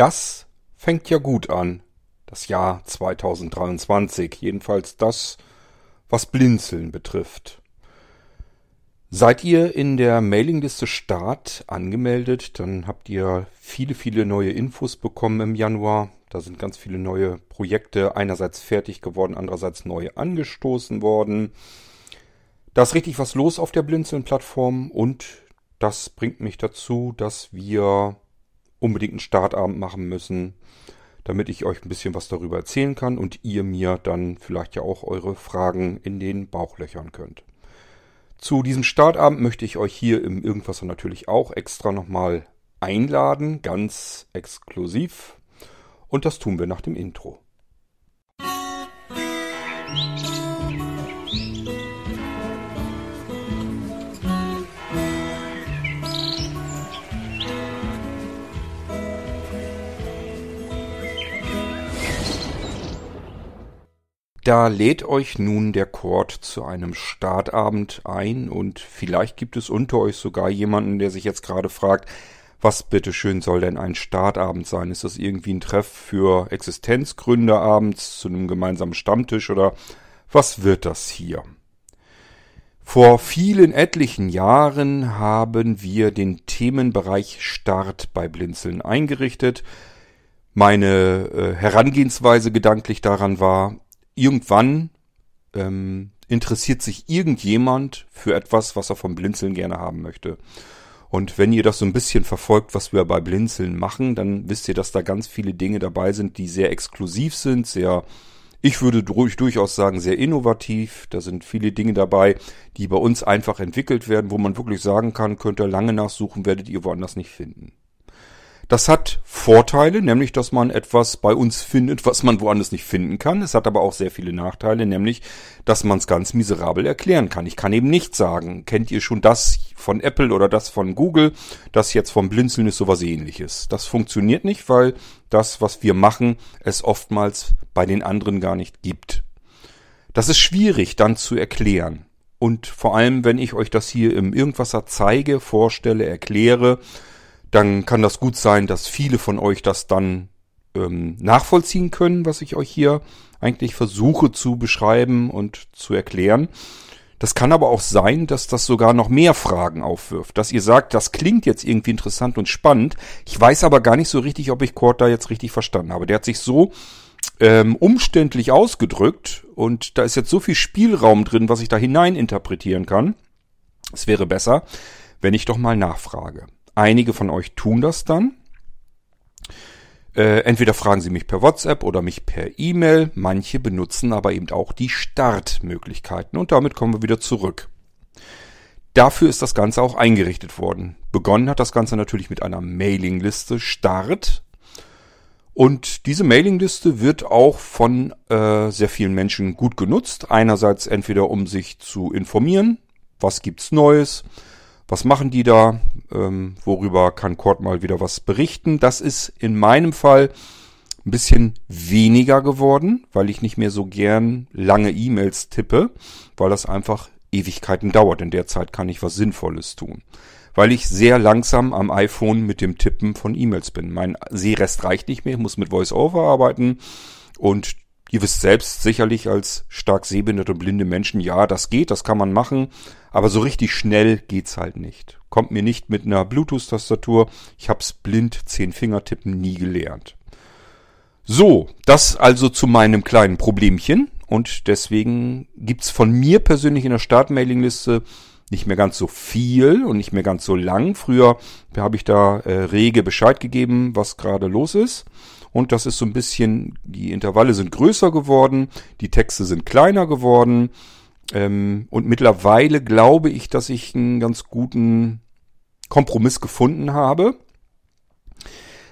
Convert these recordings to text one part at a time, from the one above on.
Das fängt ja gut an, das Jahr 2023, jedenfalls das, was Blinzeln betrifft. Seid ihr in der Mailingliste Start angemeldet, dann habt ihr viele, viele neue Infos bekommen im Januar. Da sind ganz viele neue Projekte einerseits fertig geworden, andererseits neu angestoßen worden. Da ist richtig was los auf der Blinzeln-Plattform und das bringt mich dazu, dass wir unbedingt einen Startabend machen müssen, damit ich euch ein bisschen was darüber erzählen kann und ihr mir dann vielleicht ja auch eure Fragen in den Bauch löchern könnt. Zu diesem Startabend möchte ich euch hier im Irgendwas natürlich auch extra nochmal einladen, ganz exklusiv. Und das tun wir nach dem Intro. Da lädt euch nun der Chord zu einem Startabend ein und vielleicht gibt es unter euch sogar jemanden, der sich jetzt gerade fragt, was bitteschön soll denn ein Startabend sein? Ist das irgendwie ein Treff für Existenzgründer abends zu einem gemeinsamen Stammtisch oder was wird das hier? Vor vielen etlichen Jahren haben wir den Themenbereich Start bei Blinzeln eingerichtet. Meine äh, Herangehensweise gedanklich daran war, irgendwann ähm, interessiert sich irgendjemand für etwas, was er vom Blinzeln gerne haben möchte. Und wenn ihr das so ein bisschen verfolgt, was wir bei Blinzeln machen, dann wisst ihr, dass da ganz viele Dinge dabei sind, die sehr exklusiv sind, sehr, ich würde durchaus sagen, sehr innovativ. Da sind viele Dinge dabei, die bei uns einfach entwickelt werden, wo man wirklich sagen kann, könnt ihr lange nachsuchen, werdet ihr woanders nicht finden. Das hat Vorteile, nämlich dass man etwas bei uns findet, was man woanders nicht finden kann. Es hat aber auch sehr viele Nachteile, nämlich dass man es ganz miserabel erklären kann. Ich kann eben nicht sagen, kennt ihr schon das von Apple oder das von Google, das jetzt vom Blinzeln ist sowas ähnliches. Das funktioniert nicht, weil das, was wir machen, es oftmals bei den anderen gar nicht gibt. Das ist schwierig dann zu erklären. Und vor allem, wenn ich euch das hier im Irgendwasser zeige, vorstelle, erkläre, dann kann das gut sein, dass viele von euch das dann ähm, nachvollziehen können, was ich euch hier eigentlich versuche zu beschreiben und zu erklären. Das kann aber auch sein, dass das sogar noch mehr Fragen aufwirft. Dass ihr sagt, das klingt jetzt irgendwie interessant und spannend. Ich weiß aber gar nicht so richtig, ob ich Kurt da jetzt richtig verstanden habe. Der hat sich so ähm, umständlich ausgedrückt und da ist jetzt so viel Spielraum drin, was ich da hinein interpretieren kann. Es wäre besser, wenn ich doch mal nachfrage. Einige von euch tun das dann. Äh, entweder fragen sie mich per WhatsApp oder mich per E-Mail. Manche benutzen aber eben auch die Startmöglichkeiten. Und damit kommen wir wieder zurück. Dafür ist das Ganze auch eingerichtet worden. Begonnen hat das Ganze natürlich mit einer Mailingliste Start. Und diese Mailingliste wird auch von äh, sehr vielen Menschen gut genutzt. Einerseits entweder um sich zu informieren, was gibt's Neues, was machen die da? Ähm, worüber kann Cord mal wieder was berichten? Das ist in meinem Fall ein bisschen weniger geworden, weil ich nicht mehr so gern lange E-Mails tippe, weil das einfach Ewigkeiten dauert. In der Zeit kann ich was Sinnvolles tun. Weil ich sehr langsam am iPhone mit dem Tippen von E-Mails bin. Mein Sehrest reicht nicht mehr, ich muss mit VoiceOver arbeiten und Ihr wisst selbst sicherlich als stark sehbehinderte und blinde Menschen, ja, das geht, das kann man machen, aber so richtig schnell geht's halt nicht. Kommt mir nicht mit einer Bluetooth-Tastatur. Ich hab's blind zehn Finger tippen nie gelernt. So, das also zu meinem kleinen Problemchen und deswegen gibt's von mir persönlich in der Startmailingliste nicht mehr ganz so viel und nicht mehr ganz so lang. Früher habe ich da äh, rege Bescheid gegeben, was gerade los ist und das ist so ein bisschen, die Intervalle sind größer geworden, die Texte sind kleiner geworden. Ähm, und mittlerweile glaube ich, dass ich einen ganz guten Kompromiss gefunden habe,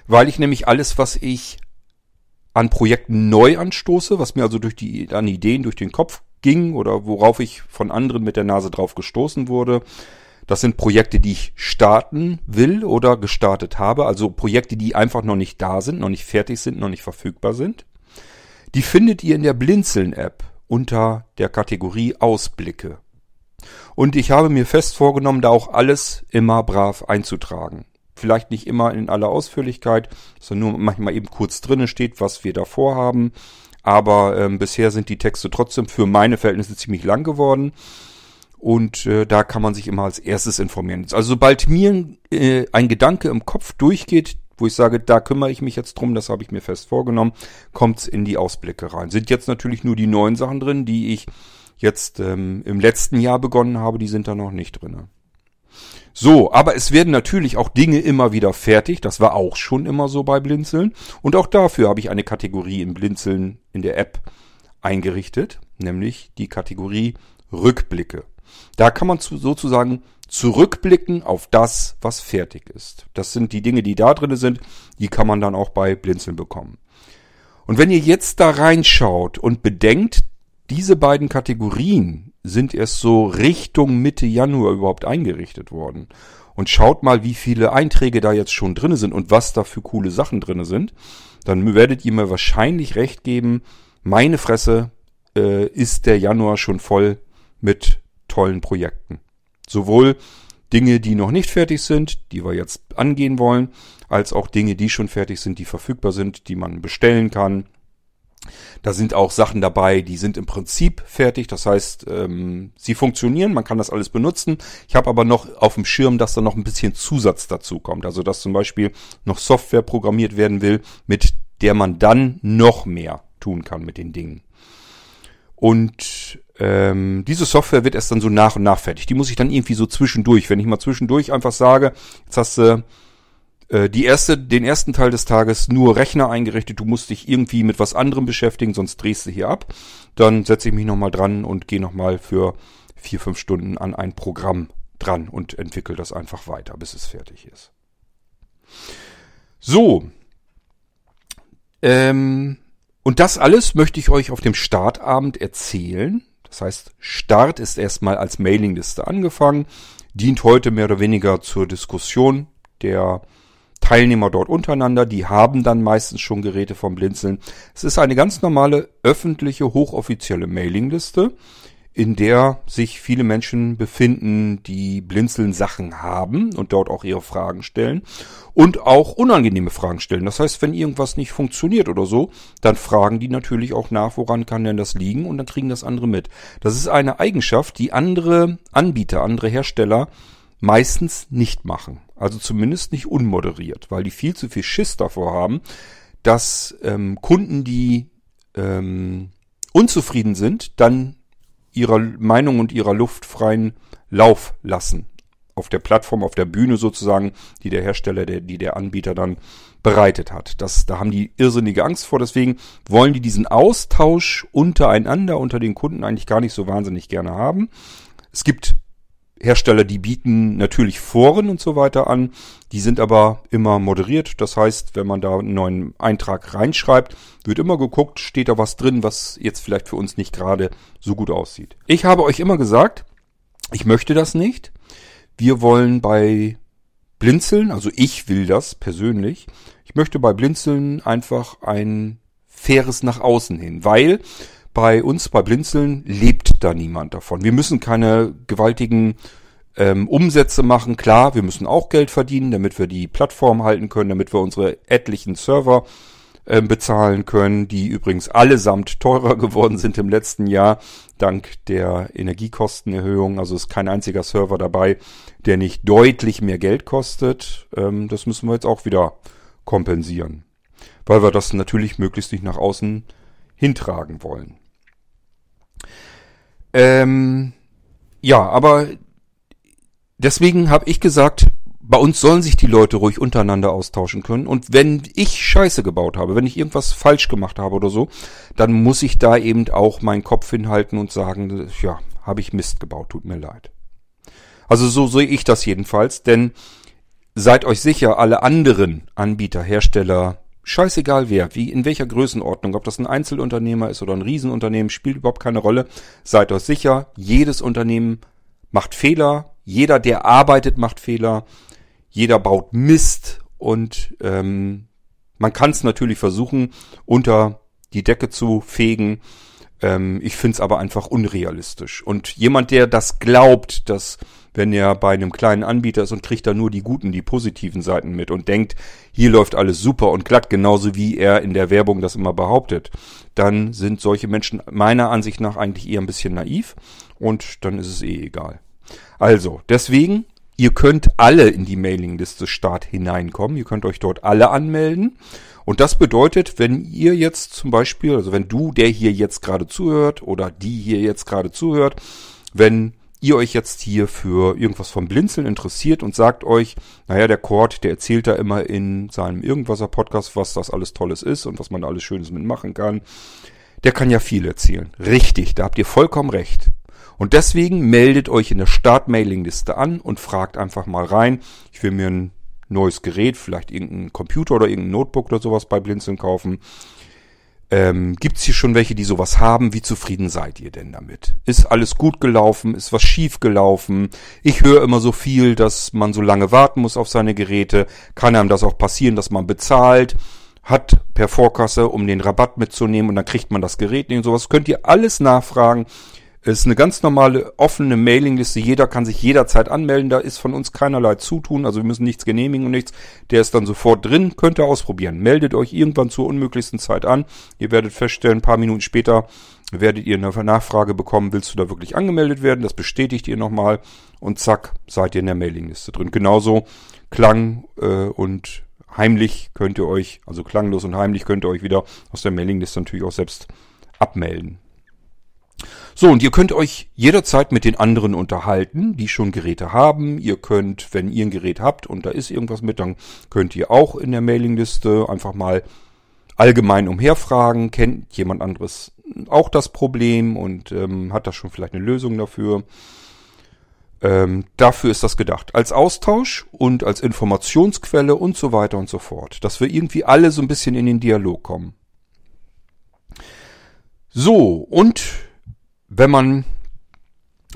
weil ich nämlich alles, was ich an Projekten neu anstoße, was mir also durch die an Ideen durch den Kopf ging oder worauf ich von anderen mit der Nase drauf gestoßen wurde, das sind Projekte, die ich starten will oder gestartet habe. Also Projekte, die einfach noch nicht da sind, noch nicht fertig sind, noch nicht verfügbar sind. Die findet ihr in der Blinzeln-App unter der Kategorie Ausblicke. Und ich habe mir fest vorgenommen, da auch alles immer brav einzutragen. vielleicht nicht immer in aller Ausführlichkeit, sondern nur manchmal eben kurz drinnen steht, was wir da vorhaben. Aber ähm, bisher sind die Texte trotzdem für meine Verhältnisse ziemlich lang geworden. Und äh, da kann man sich immer als erstes informieren. Also sobald mir äh, ein Gedanke im Kopf durchgeht, wo ich sage, da kümmere ich mich jetzt drum, das habe ich mir fest vorgenommen, kommt's in die Ausblicke rein. Sind jetzt natürlich nur die neuen Sachen drin, die ich jetzt ähm, im letzten Jahr begonnen habe, die sind da noch nicht drinne. So, aber es werden natürlich auch Dinge immer wieder fertig. Das war auch schon immer so bei Blinzeln. Und auch dafür habe ich eine Kategorie im Blinzeln in der App eingerichtet, nämlich die Kategorie Rückblicke. Da kann man sozusagen zurückblicken auf das, was fertig ist. Das sind die Dinge, die da drin sind, die kann man dann auch bei Blinzeln bekommen. Und wenn ihr jetzt da reinschaut und bedenkt, diese beiden Kategorien sind erst so Richtung Mitte Januar überhaupt eingerichtet worden. Und schaut mal, wie viele Einträge da jetzt schon drinne sind und was da für coole Sachen drinne sind. Dann werdet ihr mir wahrscheinlich recht geben, meine Fresse äh, ist der Januar schon voll mit tollen Projekten. Sowohl Dinge, die noch nicht fertig sind, die wir jetzt angehen wollen, als auch Dinge, die schon fertig sind, die verfügbar sind, die man bestellen kann, da sind auch Sachen dabei, die sind im Prinzip fertig. Das heißt, ähm, sie funktionieren, man kann das alles benutzen. Ich habe aber noch auf dem Schirm, dass da noch ein bisschen Zusatz dazu kommt. Also dass zum Beispiel noch Software programmiert werden will, mit der man dann noch mehr tun kann mit den Dingen. Und ähm, diese Software wird erst dann so nach und nach fertig. Die muss ich dann irgendwie so zwischendurch, wenn ich mal zwischendurch einfach sage, jetzt hast du äh, die erste, den ersten Teil des Tages nur Rechner eingerichtet. Du musst dich irgendwie mit was anderem beschäftigen, sonst drehst du hier ab. Dann setze ich mich nochmal dran und gehe nochmal für vier, fünf Stunden an ein Programm dran und entwickle das einfach weiter, bis es fertig ist. So. Ähm, und das alles möchte ich euch auf dem Startabend erzählen. Das heißt, Start ist erstmal als Mailingliste angefangen, dient heute mehr oder weniger zur Diskussion der Teilnehmer dort untereinander, die haben dann meistens schon Geräte vom Blinzeln. Es ist eine ganz normale öffentliche, hochoffizielle Mailingliste, in der sich viele Menschen befinden, die Blinzeln Sachen haben und dort auch ihre Fragen stellen und auch unangenehme Fragen stellen. Das heißt, wenn irgendwas nicht funktioniert oder so, dann fragen die natürlich auch nach, woran kann denn das liegen und dann kriegen das andere mit. Das ist eine Eigenschaft, die andere Anbieter, andere Hersteller meistens nicht machen. Also zumindest nicht unmoderiert, weil die viel zu viel Schiss davor haben, dass ähm, Kunden, die ähm, unzufrieden sind, dann ihrer Meinung und ihrer Luft freien Lauf lassen. Auf der Plattform, auf der Bühne sozusagen, die der Hersteller, der, die der Anbieter dann bereitet hat. Das, da haben die irrsinnige Angst vor. Deswegen wollen die diesen Austausch untereinander, unter den Kunden eigentlich gar nicht so wahnsinnig gerne haben. Es gibt Hersteller, die bieten natürlich Foren und so weiter an. Die sind aber immer moderiert. Das heißt, wenn man da einen neuen Eintrag reinschreibt, wird immer geguckt, steht da was drin, was jetzt vielleicht für uns nicht gerade so gut aussieht. Ich habe euch immer gesagt, ich möchte das nicht. Wir wollen bei Blinzeln, also ich will das persönlich. Ich möchte bei Blinzeln einfach ein faires nach außen hin, weil bei uns, bei Blinzeln, lebt da niemand davon. Wir müssen keine gewaltigen ähm, Umsätze machen. Klar, wir müssen auch Geld verdienen, damit wir die Plattform halten können, damit wir unsere etlichen Server ähm, bezahlen können, die übrigens allesamt teurer geworden sind im letzten Jahr, dank der Energiekostenerhöhung. Also ist kein einziger Server dabei, der nicht deutlich mehr Geld kostet. Ähm, das müssen wir jetzt auch wieder kompensieren, weil wir das natürlich möglichst nicht nach außen hintragen wollen. Ähm, ja, aber deswegen habe ich gesagt, bei uns sollen sich die Leute ruhig untereinander austauschen können. Und wenn ich Scheiße gebaut habe, wenn ich irgendwas falsch gemacht habe oder so, dann muss ich da eben auch meinen Kopf hinhalten und sagen, ja, habe ich Mist gebaut, tut mir leid. Also so sehe ich das jedenfalls, denn seid euch sicher, alle anderen Anbieter, Hersteller, scheißegal wer, wie, in welcher Größenordnung, ob das ein Einzelunternehmer ist oder ein Riesenunternehmen, spielt überhaupt keine Rolle. Seid euch sicher, jedes Unternehmen macht Fehler, jeder, der arbeitet, macht Fehler, jeder baut Mist und ähm, man kann es natürlich versuchen, unter die Decke zu fegen. Ähm, ich finde es aber einfach unrealistisch. Und jemand, der das glaubt, dass wenn er bei einem kleinen Anbieter ist und kriegt da nur die guten, die positiven Seiten mit und denkt, hier läuft alles super und glatt, genauso wie er in der Werbung das immer behauptet, dann sind solche Menschen meiner Ansicht nach eigentlich eher ein bisschen naiv und dann ist es eh egal. Also, deswegen, ihr könnt alle in die Mailingliste Start hineinkommen, ihr könnt euch dort alle anmelden und das bedeutet, wenn ihr jetzt zum Beispiel, also wenn du, der hier jetzt gerade zuhört oder die hier jetzt gerade zuhört, wenn ihr euch jetzt hier für irgendwas vom Blinzeln interessiert und sagt euch, naja, der Cord, der erzählt da immer in seinem Irgendwaser Podcast, was das alles Tolles ist und was man alles Schönes mitmachen kann. Der kann ja viel erzählen. Richtig, da habt ihr vollkommen recht. Und deswegen meldet euch in der Start-Mailing-Liste an und fragt einfach mal rein. Ich will mir ein neues Gerät, vielleicht irgendein Computer oder irgendein Notebook oder sowas bei Blinzeln kaufen. Ähm, Gibt es hier schon welche, die sowas haben? Wie zufrieden seid ihr denn damit? Ist alles gut gelaufen? Ist was schief gelaufen? Ich höre immer so viel, dass man so lange warten muss auf seine Geräte. Kann einem das auch passieren, dass man bezahlt? Hat per Vorkasse, um den Rabatt mitzunehmen und dann kriegt man das Gerät nicht und sowas. Könnt ihr alles nachfragen. Es ist eine ganz normale offene Mailingliste. Jeder kann sich jederzeit anmelden. Da ist von uns keinerlei Zutun. Also wir müssen nichts genehmigen und nichts. Der ist dann sofort drin. Könnt ihr ausprobieren. Meldet euch irgendwann zur unmöglichsten Zeit an. Ihr werdet feststellen, ein paar Minuten später werdet ihr eine Nachfrage bekommen, willst du da wirklich angemeldet werden? Das bestätigt ihr nochmal und zack, seid ihr in der Mailingliste drin. Genauso Klang äh, und heimlich könnt ihr euch, also klanglos und heimlich könnt ihr euch wieder aus der Mailingliste natürlich auch selbst abmelden. So, und ihr könnt euch jederzeit mit den anderen unterhalten, die schon Geräte haben. Ihr könnt, wenn ihr ein Gerät habt und da ist irgendwas mit, dann könnt ihr auch in der Mailingliste einfach mal allgemein umherfragen. Kennt jemand anderes auch das Problem und ähm, hat da schon vielleicht eine Lösung dafür? Ähm, dafür ist das gedacht. Als Austausch und als Informationsquelle und so weiter und so fort. Dass wir irgendwie alle so ein bisschen in den Dialog kommen. So, und wenn man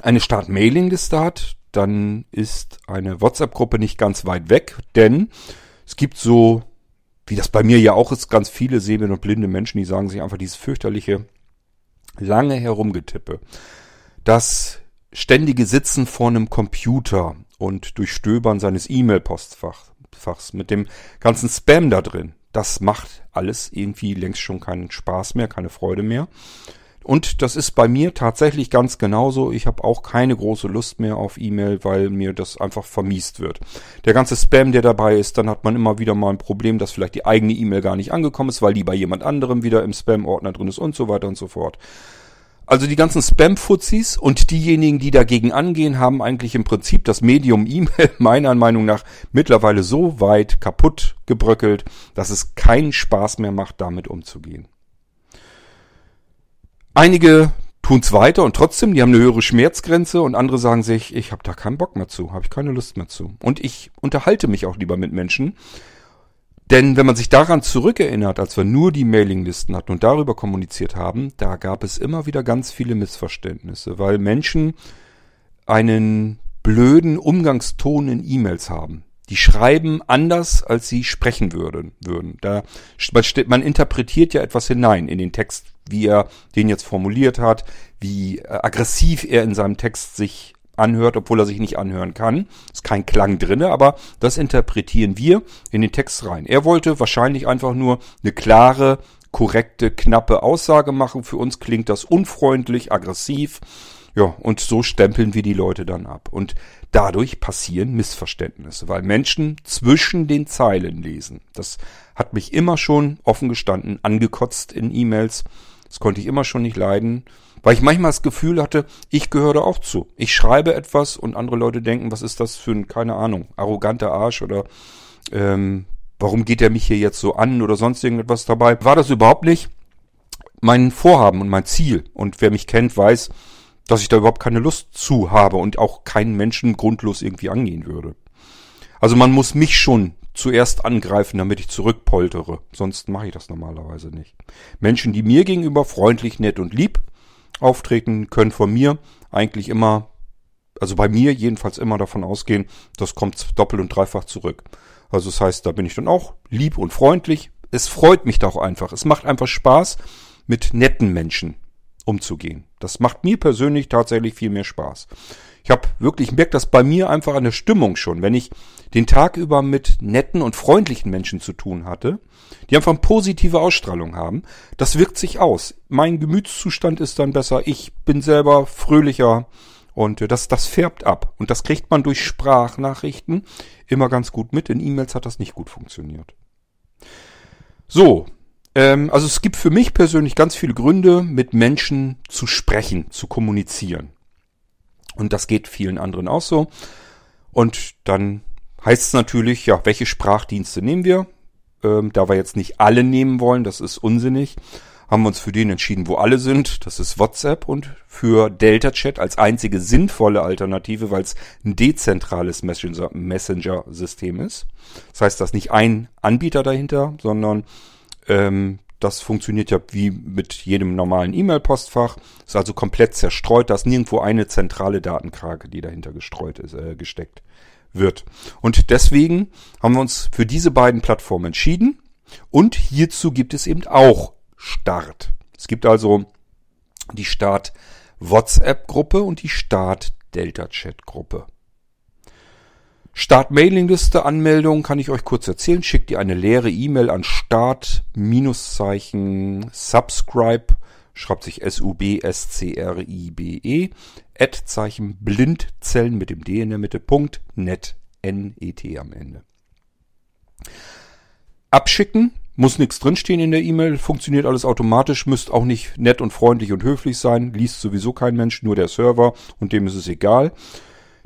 eine Start-Mailing-Liste hat, dann ist eine WhatsApp-Gruppe nicht ganz weit weg, denn es gibt so, wie das bei mir ja auch ist, ganz viele sehende und blinde Menschen, die sagen sich einfach dieses fürchterliche, lange Herumgetippe. Das ständige Sitzen vor einem Computer und Durchstöbern seines E-Mail-Postfachs mit dem ganzen Spam da drin, das macht alles irgendwie längst schon keinen Spaß mehr, keine Freude mehr. Und das ist bei mir tatsächlich ganz genauso. Ich habe auch keine große Lust mehr auf E-Mail, weil mir das einfach vermiest wird. Der ganze Spam, der dabei ist, dann hat man immer wieder mal ein Problem, dass vielleicht die eigene E-Mail gar nicht angekommen ist, weil die bei jemand anderem wieder im Spam-Ordner drin ist und so weiter und so fort. Also die ganzen Spam-Fuzis und diejenigen, die dagegen angehen, haben eigentlich im Prinzip das Medium E-Mail meiner Meinung nach mittlerweile so weit kaputt gebröckelt, dass es keinen Spaß mehr macht, damit umzugehen. Einige tun's weiter und trotzdem, die haben eine höhere Schmerzgrenze und andere sagen sich, ich habe da keinen Bock mehr zu, habe ich keine Lust mehr zu. Und ich unterhalte mich auch lieber mit Menschen. Denn wenn man sich daran zurückerinnert, als wir nur die Mailinglisten hatten und darüber kommuniziert haben, da gab es immer wieder ganz viele Missverständnisse, weil Menschen einen blöden Umgangston in E-Mails haben. Die schreiben anders, als sie sprechen würden. würden. Da, man, man interpretiert ja etwas hinein in den Text, wie er den jetzt formuliert hat, wie äh, aggressiv er in seinem Text sich anhört, obwohl er sich nicht anhören kann. Ist kein Klang drinne, aber das interpretieren wir in den Text rein. Er wollte wahrscheinlich einfach nur eine klare, korrekte, knappe Aussage machen. Für uns klingt das unfreundlich, aggressiv. Ja, und so stempeln wir die Leute dann ab. Und dadurch passieren Missverständnisse, weil Menschen zwischen den Zeilen lesen. Das hat mich immer schon offen gestanden, angekotzt in E-Mails. Das konnte ich immer schon nicht leiden, weil ich manchmal das Gefühl hatte, ich gehöre auch zu. Ich schreibe etwas und andere Leute denken, was ist das für ein, keine Ahnung, arroganter Arsch oder ähm, warum geht er mich hier jetzt so an oder sonst irgendetwas dabei. War das überhaupt nicht mein Vorhaben und mein Ziel. Und wer mich kennt, weiß, dass ich da überhaupt keine Lust zu habe und auch keinen Menschen grundlos irgendwie angehen würde. Also man muss mich schon zuerst angreifen, damit ich zurückpoltere. Sonst mache ich das normalerweise nicht. Menschen, die mir gegenüber freundlich, nett und lieb auftreten, können von mir eigentlich immer, also bei mir jedenfalls immer davon ausgehen, das kommt doppelt und dreifach zurück. Also das heißt, da bin ich dann auch lieb und freundlich. Es freut mich doch einfach. Es macht einfach Spaß, mit netten Menschen umzugehen. Das macht mir persönlich tatsächlich viel mehr Spaß. Ich habe wirklich, ich merke das bei mir einfach an der Stimmung schon. Wenn ich den Tag über mit netten und freundlichen Menschen zu tun hatte, die einfach eine positive Ausstrahlung haben, das wirkt sich aus. Mein Gemütszustand ist dann besser, ich bin selber fröhlicher und äh, das, das färbt ab. Und das kriegt man durch Sprachnachrichten immer ganz gut mit. In E-Mails hat das nicht gut funktioniert. So, ähm, also es gibt für mich persönlich ganz viele Gründe, mit Menschen zu sprechen, zu kommunizieren. Und das geht vielen anderen auch so. Und dann heißt es natürlich, ja, welche Sprachdienste nehmen wir? Ähm, da wir jetzt nicht alle nehmen wollen, das ist unsinnig, haben wir uns für den entschieden, wo alle sind. Das ist WhatsApp und für Delta Chat als einzige sinnvolle Alternative, weil es ein dezentrales Messenger-System ist. Das heißt, da ist nicht ein Anbieter dahinter, sondern ähm, das funktioniert ja wie mit jedem normalen E-Mail-Postfach. Ist also komplett zerstreut. Da ist nirgendwo eine zentrale Datenkrake, die dahinter gestreut ist, äh, gesteckt wird. Und deswegen haben wir uns für diese beiden Plattformen entschieden. Und hierzu gibt es eben auch Start. Es gibt also die Start WhatsApp-Gruppe und die Start Delta Chat-Gruppe. Start-Mailingliste Anmeldung kann ich euch kurz erzählen. Schickt ihr eine leere E-Mail an Start-Subscribe, schreibt sich S-U-B-S-C-R-I-B-E, Ad-Zeichen Blindzellen mit dem D in der Mitte, Punkt, net, N-E-T am Ende. Abschicken, muss nichts drinstehen in der E-Mail, funktioniert alles automatisch, müsst auch nicht nett und freundlich und höflich sein, liest sowieso kein Mensch, nur der Server und dem ist es egal.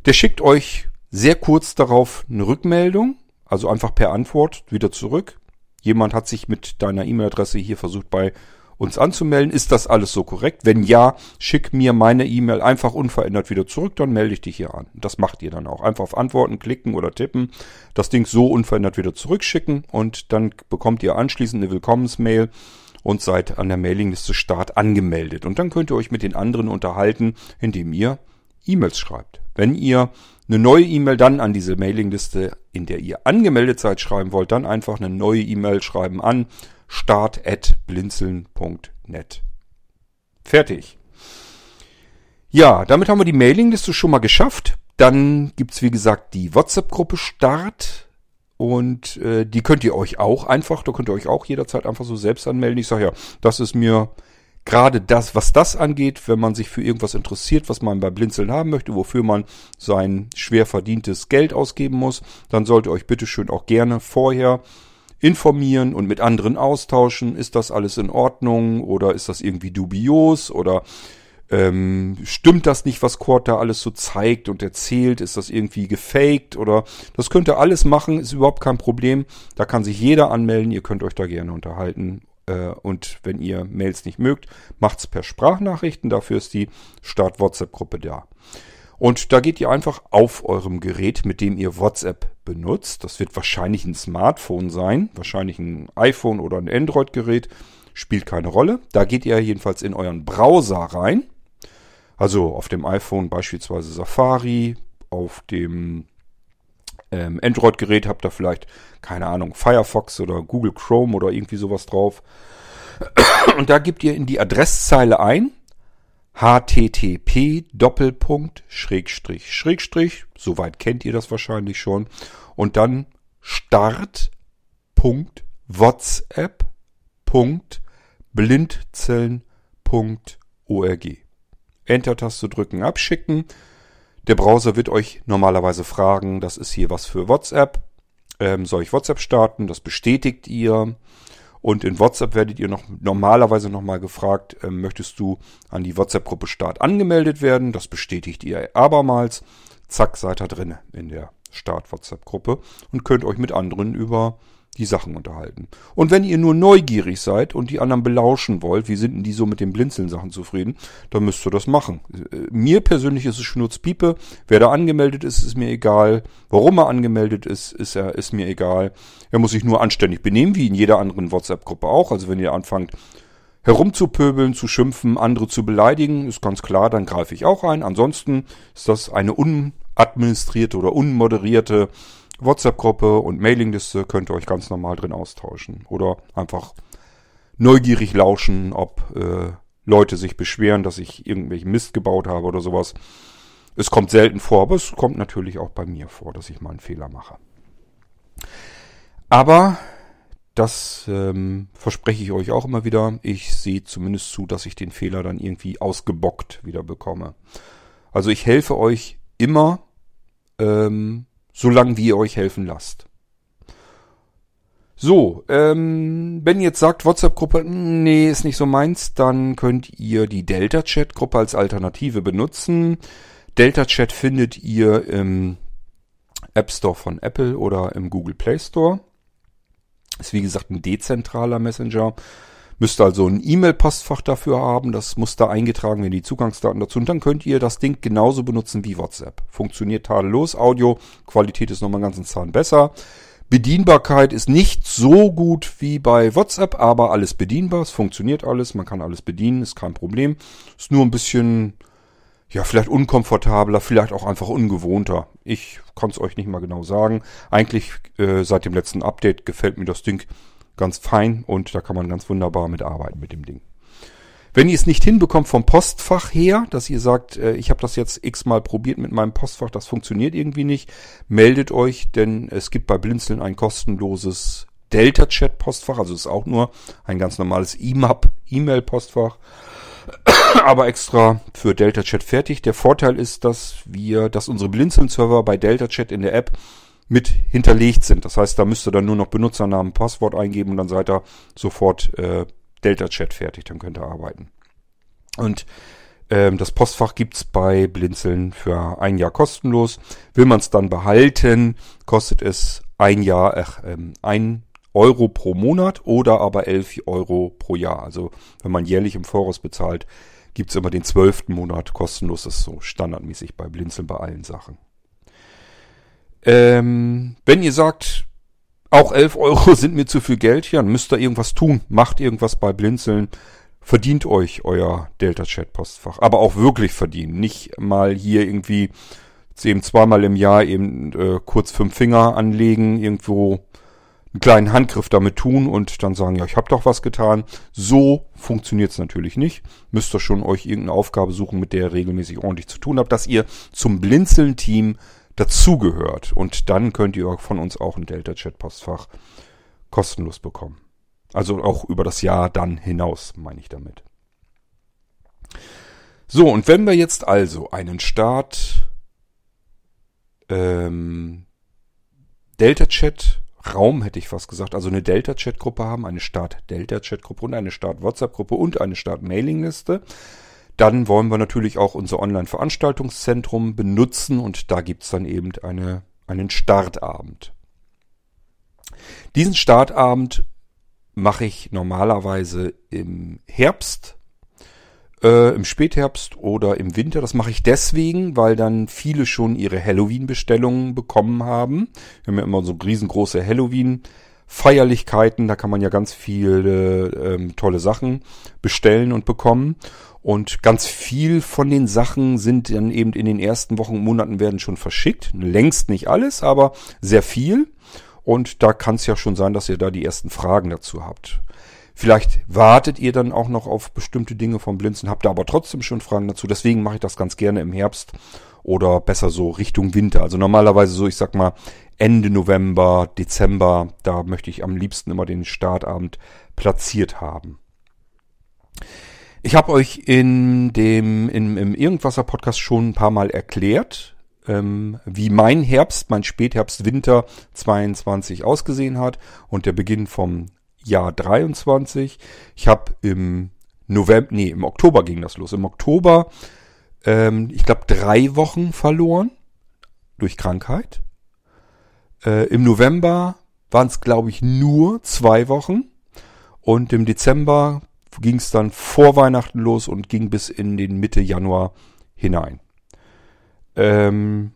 Der schickt euch sehr kurz darauf eine Rückmeldung, also einfach per Antwort wieder zurück. Jemand hat sich mit deiner E-Mail-Adresse hier versucht bei uns anzumelden. Ist das alles so korrekt? Wenn ja, schick mir meine E-Mail einfach unverändert wieder zurück, dann melde ich dich hier an. Das macht ihr dann auch. Einfach auf Antworten klicken oder tippen, das Ding so unverändert wieder zurückschicken und dann bekommt ihr anschließend eine Willkommensmail und seid an der Mailingliste Start angemeldet. Und dann könnt ihr euch mit den anderen unterhalten, indem ihr E-Mails schreibt. Wenn ihr eine neue E-Mail dann an diese Mailingliste, in der ihr angemeldet seid, schreiben wollt, dann einfach eine neue E-Mail schreiben an start.blinzeln.net. Fertig. Ja, damit haben wir die Mailingliste schon mal geschafft. Dann gibt's wie gesagt die WhatsApp-Gruppe Start. Und äh, die könnt ihr euch auch einfach, da könnt ihr euch auch jederzeit einfach so selbst anmelden. Ich sage ja, das ist mir gerade das, was das angeht, wenn man sich für irgendwas interessiert, was man bei Blinzeln haben möchte, wofür man sein schwer verdientes Geld ausgeben muss, dann sollte euch bitteschön auch gerne vorher informieren und mit anderen austauschen. Ist das alles in Ordnung oder ist das irgendwie dubios oder ähm, stimmt das nicht, was Cord da alles so zeigt und erzählt? Ist das irgendwie gefaked oder das könnt ihr alles machen, ist überhaupt kein Problem. Da kann sich jeder anmelden, ihr könnt euch da gerne unterhalten und wenn ihr Mails nicht mögt, macht's per Sprachnachrichten. Dafür ist die Start-WhatsApp-Gruppe da. Und da geht ihr einfach auf eurem Gerät, mit dem ihr WhatsApp benutzt. Das wird wahrscheinlich ein Smartphone sein, wahrscheinlich ein iPhone oder ein Android-Gerät. Spielt keine Rolle. Da geht ihr jedenfalls in euren Browser rein. Also auf dem iPhone beispielsweise Safari, auf dem ähm, Android-Gerät habt ihr vielleicht, keine Ahnung, Firefox oder Google Chrome oder irgendwie sowas drauf. Und da gebt ihr in die Adresszeile ein http Doppelpunkt Schrägstrich Schrägstrich, soweit kennt ihr das wahrscheinlich schon, und dann start Punkt WhatsApp Punkt blindzellen.org. Enter-Taste drücken, abschicken der Browser wird euch normalerweise fragen, das ist hier was für WhatsApp. Ähm, soll ich WhatsApp starten? Das bestätigt ihr. Und in WhatsApp werdet ihr noch normalerweise nochmal gefragt, ähm, möchtest du an die WhatsApp-Gruppe Start angemeldet werden? Das bestätigt ihr abermals. Zack, seid ihr drin in der Start-WhatsApp-Gruppe und könnt euch mit anderen über die Sachen unterhalten. Und wenn ihr nur neugierig seid und die anderen belauschen wollt, wie sind denn die so mit den Blinzeln-Sachen zufrieden, dann müsst ihr das machen. Äh, mir persönlich ist es Schnurzpiepe. Wer da angemeldet ist, ist mir egal. Warum er angemeldet ist, ist er, ist mir egal. Er muss sich nur anständig benehmen, wie in jeder anderen WhatsApp-Gruppe auch. Also wenn ihr anfangt, herumzupöbeln, zu schimpfen, andere zu beleidigen, ist ganz klar, dann greife ich auch ein. Ansonsten ist das eine unadministrierte oder unmoderierte WhatsApp-Gruppe und Mailingliste könnt ihr euch ganz normal drin austauschen. Oder einfach neugierig lauschen, ob äh, Leute sich beschweren, dass ich irgendwelchen Mist gebaut habe oder sowas. Es kommt selten vor, aber es kommt natürlich auch bei mir vor, dass ich mal einen Fehler mache. Aber das ähm, verspreche ich euch auch immer wieder. Ich sehe zumindest zu, dass ich den Fehler dann irgendwie ausgebockt wieder bekomme. Also ich helfe euch immer, ähm, solange wie ihr euch helfen lasst. So, ähm, wenn ihr jetzt sagt, WhatsApp-Gruppe, nee, ist nicht so meins, dann könnt ihr die Delta-Chat-Gruppe als Alternative benutzen. Delta-Chat findet ihr im App Store von Apple oder im Google Play Store. Ist wie gesagt ein dezentraler Messenger. Müsst also ein E-Mail-Postfach dafür haben. Das muss da eingetragen werden, die Zugangsdaten dazu. Und dann könnt ihr das Ding genauso benutzen wie WhatsApp. Funktioniert tadellos. Audio, Qualität ist nochmal einen ganzen Zahn besser. Bedienbarkeit ist nicht so gut wie bei WhatsApp, aber alles bedienbar. Es funktioniert alles, man kann alles bedienen, ist kein Problem. Ist nur ein bisschen, ja, vielleicht unkomfortabler, vielleicht auch einfach ungewohnter. Ich kann es euch nicht mal genau sagen. Eigentlich äh, seit dem letzten Update gefällt mir das Ding ganz fein und da kann man ganz wunderbar mitarbeiten mit dem Ding. Wenn ihr es nicht hinbekommt vom Postfach her, dass ihr sagt, äh, ich habe das jetzt x-mal probiert mit meinem Postfach, das funktioniert irgendwie nicht, meldet euch, denn es gibt bei Blinzeln ein kostenloses Delta-Chat-Postfach, also ist auch nur ein ganz normales IMAP, E-Mail-Postfach, aber extra für Delta-Chat fertig. Der Vorteil ist, dass wir, dass unsere Blinzeln-Server bei Delta-Chat in der App mit hinterlegt sind. Das heißt, da müsst ihr dann nur noch Benutzernamen, Passwort eingeben und dann seid ihr sofort äh, Delta-Chat fertig, dann könnt ihr arbeiten. Und ähm, das Postfach gibt's bei Blinzeln für ein Jahr kostenlos. Will man es dann behalten, kostet es ein Jahr, ach, ähm, ein Euro pro Monat oder aber 11 Euro pro Jahr. Also wenn man jährlich im Voraus bezahlt, gibt's immer den zwölften Monat kostenlos. Das ist so standardmäßig bei Blinzeln bei allen Sachen. Ähm, wenn ihr sagt, auch 11 Euro sind mir zu viel Geld, ja, dann müsst ihr irgendwas tun. Macht irgendwas bei Blinzeln. Verdient euch euer Delta-Chat-Postfach. Aber auch wirklich verdienen. Nicht mal hier irgendwie eben zweimal im Jahr eben äh, kurz fünf Finger anlegen, irgendwo einen kleinen Handgriff damit tun und dann sagen, ja, ich habe doch was getan. So funktioniert's natürlich nicht. Müsst ihr schon euch irgendeine Aufgabe suchen, mit der ihr regelmäßig ordentlich zu tun habt, dass ihr zum Blinzeln-Team dazugehört. Und dann könnt ihr von uns auch ein Delta-Chat-Postfach kostenlos bekommen. Also auch über das Jahr dann hinaus, meine ich damit. So, und wenn wir jetzt also einen Start ähm, Delta-Chat Raum, hätte ich fast gesagt, also eine Delta-Chat-Gruppe haben, eine Start-Delta-Chat-Gruppe und eine Start-WhatsApp-Gruppe und eine Start-Mailing-Liste, dann wollen wir natürlich auch unser Online-Veranstaltungszentrum benutzen und da gibt's dann eben eine, einen Startabend. Diesen Startabend mache ich normalerweise im Herbst, äh, im Spätherbst oder im Winter. Das mache ich deswegen, weil dann viele schon ihre Halloween-Bestellungen bekommen haben. Wir haben ja immer so riesengroße Halloween- Feierlichkeiten, da kann man ja ganz viele ähm, tolle Sachen bestellen und bekommen. Und ganz viel von den Sachen sind dann eben in den ersten Wochen und Monaten werden schon verschickt. Längst nicht alles, aber sehr viel. Und da kann es ja schon sein, dass ihr da die ersten Fragen dazu habt. Vielleicht wartet ihr dann auch noch auf bestimmte Dinge vom Blinzen, habt da aber trotzdem schon Fragen dazu. Deswegen mache ich das ganz gerne im Herbst oder besser so Richtung Winter. Also normalerweise so, ich sag mal, Ende November, Dezember, da möchte ich am liebsten immer den Startabend platziert haben. Ich habe euch in dem in, im Irgendwasser Podcast schon ein paar Mal erklärt, ähm, wie mein Herbst, mein Spätherbst, Winter 22 ausgesehen hat und der Beginn vom Jahr 23. Ich habe im November, nee, im Oktober ging das los. Im Oktober, ähm, ich glaube, drei Wochen verloren durch Krankheit. Äh, Im November waren es, glaube ich, nur zwei Wochen. Und im Dezember ging es dann vor Weihnachten los und ging bis in den Mitte Januar hinein. Ähm,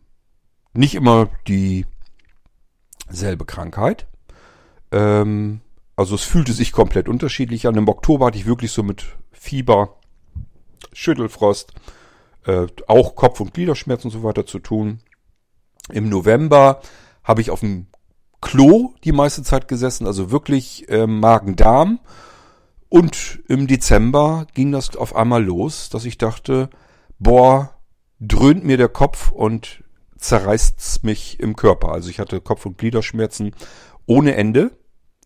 nicht immer dieselbe Krankheit. Ähm, also es fühlte sich komplett unterschiedlich an. Im Oktober hatte ich wirklich so mit Fieber, Schüttelfrost, äh, auch Kopf- und Gliederschmerzen und so weiter zu tun. Im November habe ich auf dem Klo die meiste Zeit gesessen, also wirklich äh, Magen-Darm und im Dezember ging das auf einmal los, dass ich dachte, boah, dröhnt mir der Kopf und zerreißt's mich im Körper. Also ich hatte Kopf- und Gliederschmerzen ohne Ende,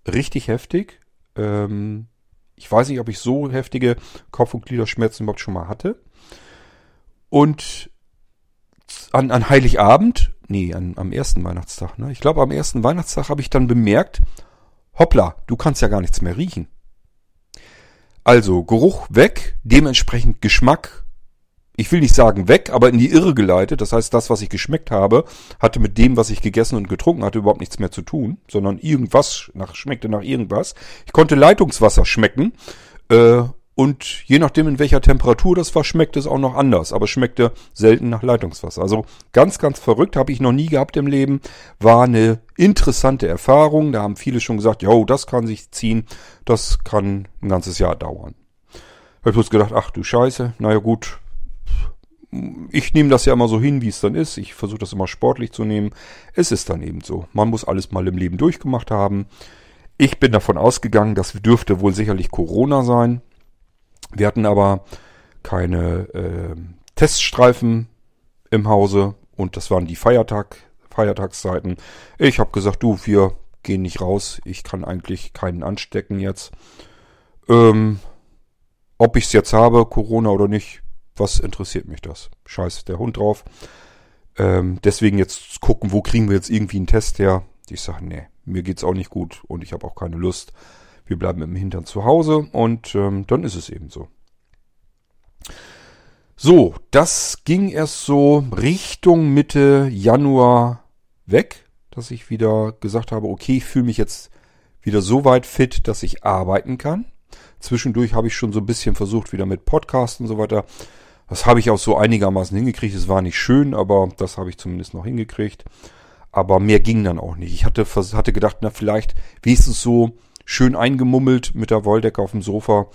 richtig heftig. Ähm, ich weiß nicht, ob ich so heftige Kopf- und Gliederschmerzen überhaupt schon mal hatte. Und an, an Heiligabend, nee, an, am ersten Weihnachtstag, ne? Ich glaube, am ersten Weihnachtstag habe ich dann bemerkt, hoppla, du kannst ja gar nichts mehr riechen. Also Geruch weg, dementsprechend Geschmack ich will nicht sagen weg, aber in die Irre geleitet. Das heißt, das, was ich geschmeckt habe, hatte mit dem, was ich gegessen und getrunken hatte, überhaupt nichts mehr zu tun, sondern irgendwas nach, schmeckte nach irgendwas. Ich konnte Leitungswasser schmecken. Äh, und je nachdem, in welcher Temperatur das war, schmeckte es auch noch anders, aber schmeckte selten nach Leitungswasser. Also ganz, ganz verrückt, habe ich noch nie gehabt im Leben. War eine interessante Erfahrung. Da haben viele schon gesagt, jo, das kann sich ziehen, das kann ein ganzes Jahr dauern. Hab ich bloß gedacht, ach du Scheiße, naja gut, ich nehme das ja immer so hin, wie es dann ist. Ich versuche das immer sportlich zu nehmen. Es ist dann eben so. Man muss alles mal im Leben durchgemacht haben. Ich bin davon ausgegangen, das dürfte wohl sicherlich Corona sein. Wir hatten aber keine äh, Teststreifen im Hause und das waren die Feiertag, Feiertagszeiten. Ich habe gesagt, du, wir gehen nicht raus. Ich kann eigentlich keinen anstecken jetzt. Ähm, ob ich es jetzt habe, Corona oder nicht, was interessiert mich das? Scheiß der Hund drauf. Ähm, deswegen jetzt gucken, wo kriegen wir jetzt irgendwie einen Test her. Ich sage, nee, mir geht's auch nicht gut und ich habe auch keine Lust. Wir bleiben im Hintern zu Hause und ähm, dann ist es eben so. So, das ging erst so Richtung Mitte Januar weg, dass ich wieder gesagt habe, okay, ich fühle mich jetzt wieder so weit fit, dass ich arbeiten kann. Zwischendurch habe ich schon so ein bisschen versucht, wieder mit Podcasts und so weiter das habe ich auch so einigermaßen hingekriegt. Es war nicht schön, aber das habe ich zumindest noch hingekriegt. Aber mehr ging dann auch nicht. Ich hatte, hatte gedacht, na vielleicht wenigstens so schön eingemummelt mit der Wolldecke auf dem Sofa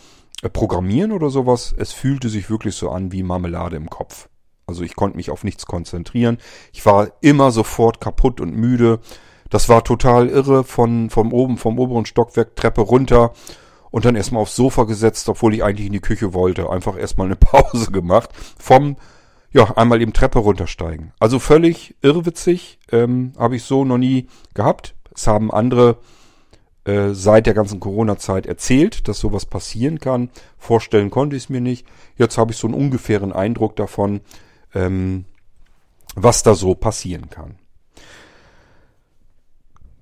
äh, programmieren oder sowas. Es fühlte sich wirklich so an wie Marmelade im Kopf. Also ich konnte mich auf nichts konzentrieren. Ich war immer sofort kaputt und müde. Das war total irre von, vom oben, vom oberen Stockwerk Treppe runter und dann erstmal aufs Sofa gesetzt, obwohl ich eigentlich in die Küche wollte. Einfach erstmal eine Pause gemacht. Vom, ja, einmal eben Treppe runtersteigen. Also völlig irrwitzig. Ähm, Habe ich so noch nie gehabt. Es haben andere äh, seit der ganzen Corona-Zeit erzählt, dass sowas passieren kann. Vorstellen konnte ich es mir nicht. Jetzt habe ich so einen ungefähren Eindruck davon, ähm, was da so passieren kann.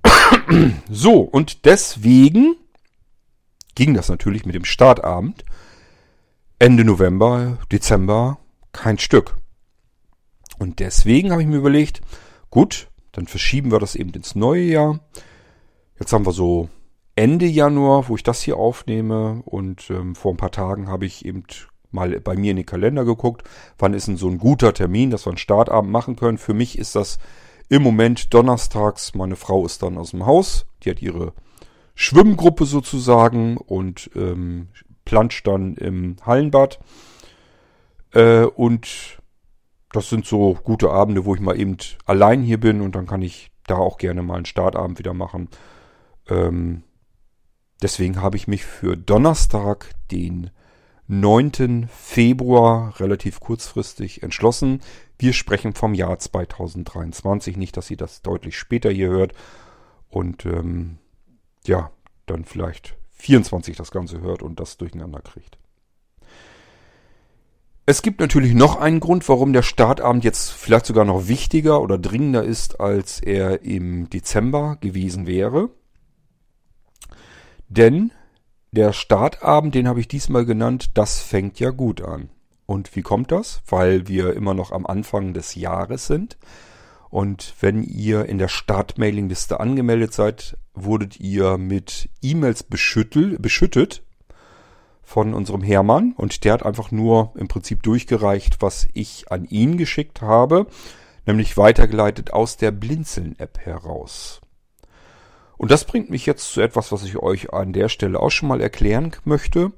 So, und deswegen ging das natürlich mit dem Startabend. Ende November, Dezember kein Stück. Und deswegen habe ich mir überlegt, gut, dann verschieben wir das eben ins neue Jahr. Jetzt haben wir so Ende Januar, wo ich das hier aufnehme. Und ähm, vor ein paar Tagen habe ich eben mal bei mir in den Kalender geguckt, wann ist denn so ein guter Termin, dass wir einen Startabend machen können. Für mich ist das im Moment donnerstags. Meine Frau ist dann aus dem Haus. Die hat ihre Schwimmgruppe sozusagen und ähm, planscht dann im Hallenbad. Äh, und das sind so gute Abende, wo ich mal eben allein hier bin und dann kann ich da auch gerne mal einen Startabend wieder machen. Ähm, deswegen habe ich mich für Donnerstag, den 9. Februar, relativ kurzfristig entschlossen. Wir sprechen vom Jahr 2023, nicht, dass ihr das deutlich später hier hört. Und ähm, ja, dann vielleicht 24 das Ganze hört und das durcheinander kriegt. Es gibt natürlich noch einen Grund, warum der Startabend jetzt vielleicht sogar noch wichtiger oder dringender ist, als er im Dezember gewesen wäre. Denn der Startabend, den habe ich diesmal genannt, das fängt ja gut an. Und wie kommt das? Weil wir immer noch am Anfang des Jahres sind. Und wenn ihr in der Startmailingliste angemeldet seid, wurdet ihr mit E-Mails beschüttet von unserem Hermann und der hat einfach nur im Prinzip durchgereicht, was ich an ihn geschickt habe, nämlich weitergeleitet aus der Blinzeln-App heraus. Und das bringt mich jetzt zu etwas, was ich euch an der Stelle auch schon mal erklären möchte.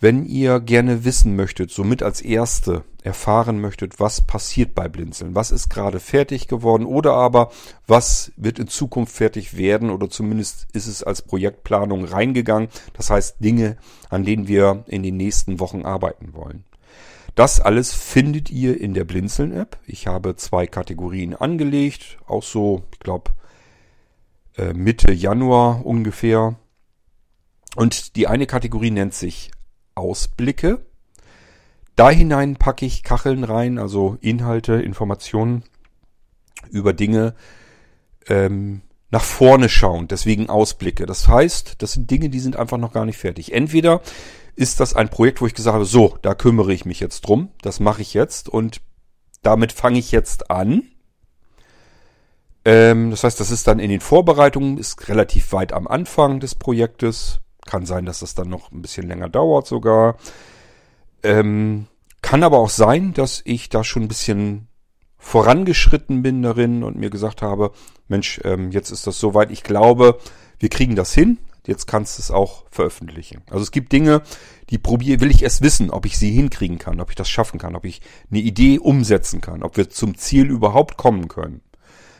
Wenn ihr gerne wissen möchtet, somit als Erste erfahren möchtet, was passiert bei Blinzeln, was ist gerade fertig geworden oder aber was wird in Zukunft fertig werden oder zumindest ist es als Projektplanung reingegangen, das heißt Dinge, an denen wir in den nächsten Wochen arbeiten wollen. Das alles findet ihr in der Blinzeln-App. Ich habe zwei Kategorien angelegt, auch so, ich glaube, äh, Mitte Januar ungefähr. Und die eine Kategorie nennt sich Ausblicke. Da hinein packe ich Kacheln rein, also Inhalte, Informationen über Dinge ähm, nach vorne schauen, deswegen Ausblicke. Das heißt, das sind Dinge, die sind einfach noch gar nicht fertig. Entweder ist das ein Projekt, wo ich gesagt habe, so, da kümmere ich mich jetzt drum, das mache ich jetzt und damit fange ich jetzt an. Ähm, das heißt, das ist dann in den Vorbereitungen, ist relativ weit am Anfang des Projektes. Kann sein, dass das dann noch ein bisschen länger dauert sogar. Ähm, kann aber auch sein, dass ich da schon ein bisschen vorangeschritten bin darin und mir gesagt habe, Mensch, ähm, jetzt ist das soweit, ich glaube, wir kriegen das hin, jetzt kannst du es auch veröffentlichen. Also es gibt Dinge, die probiere, will ich erst wissen, ob ich sie hinkriegen kann, ob ich das schaffen kann, ob ich eine Idee umsetzen kann, ob wir zum Ziel überhaupt kommen können.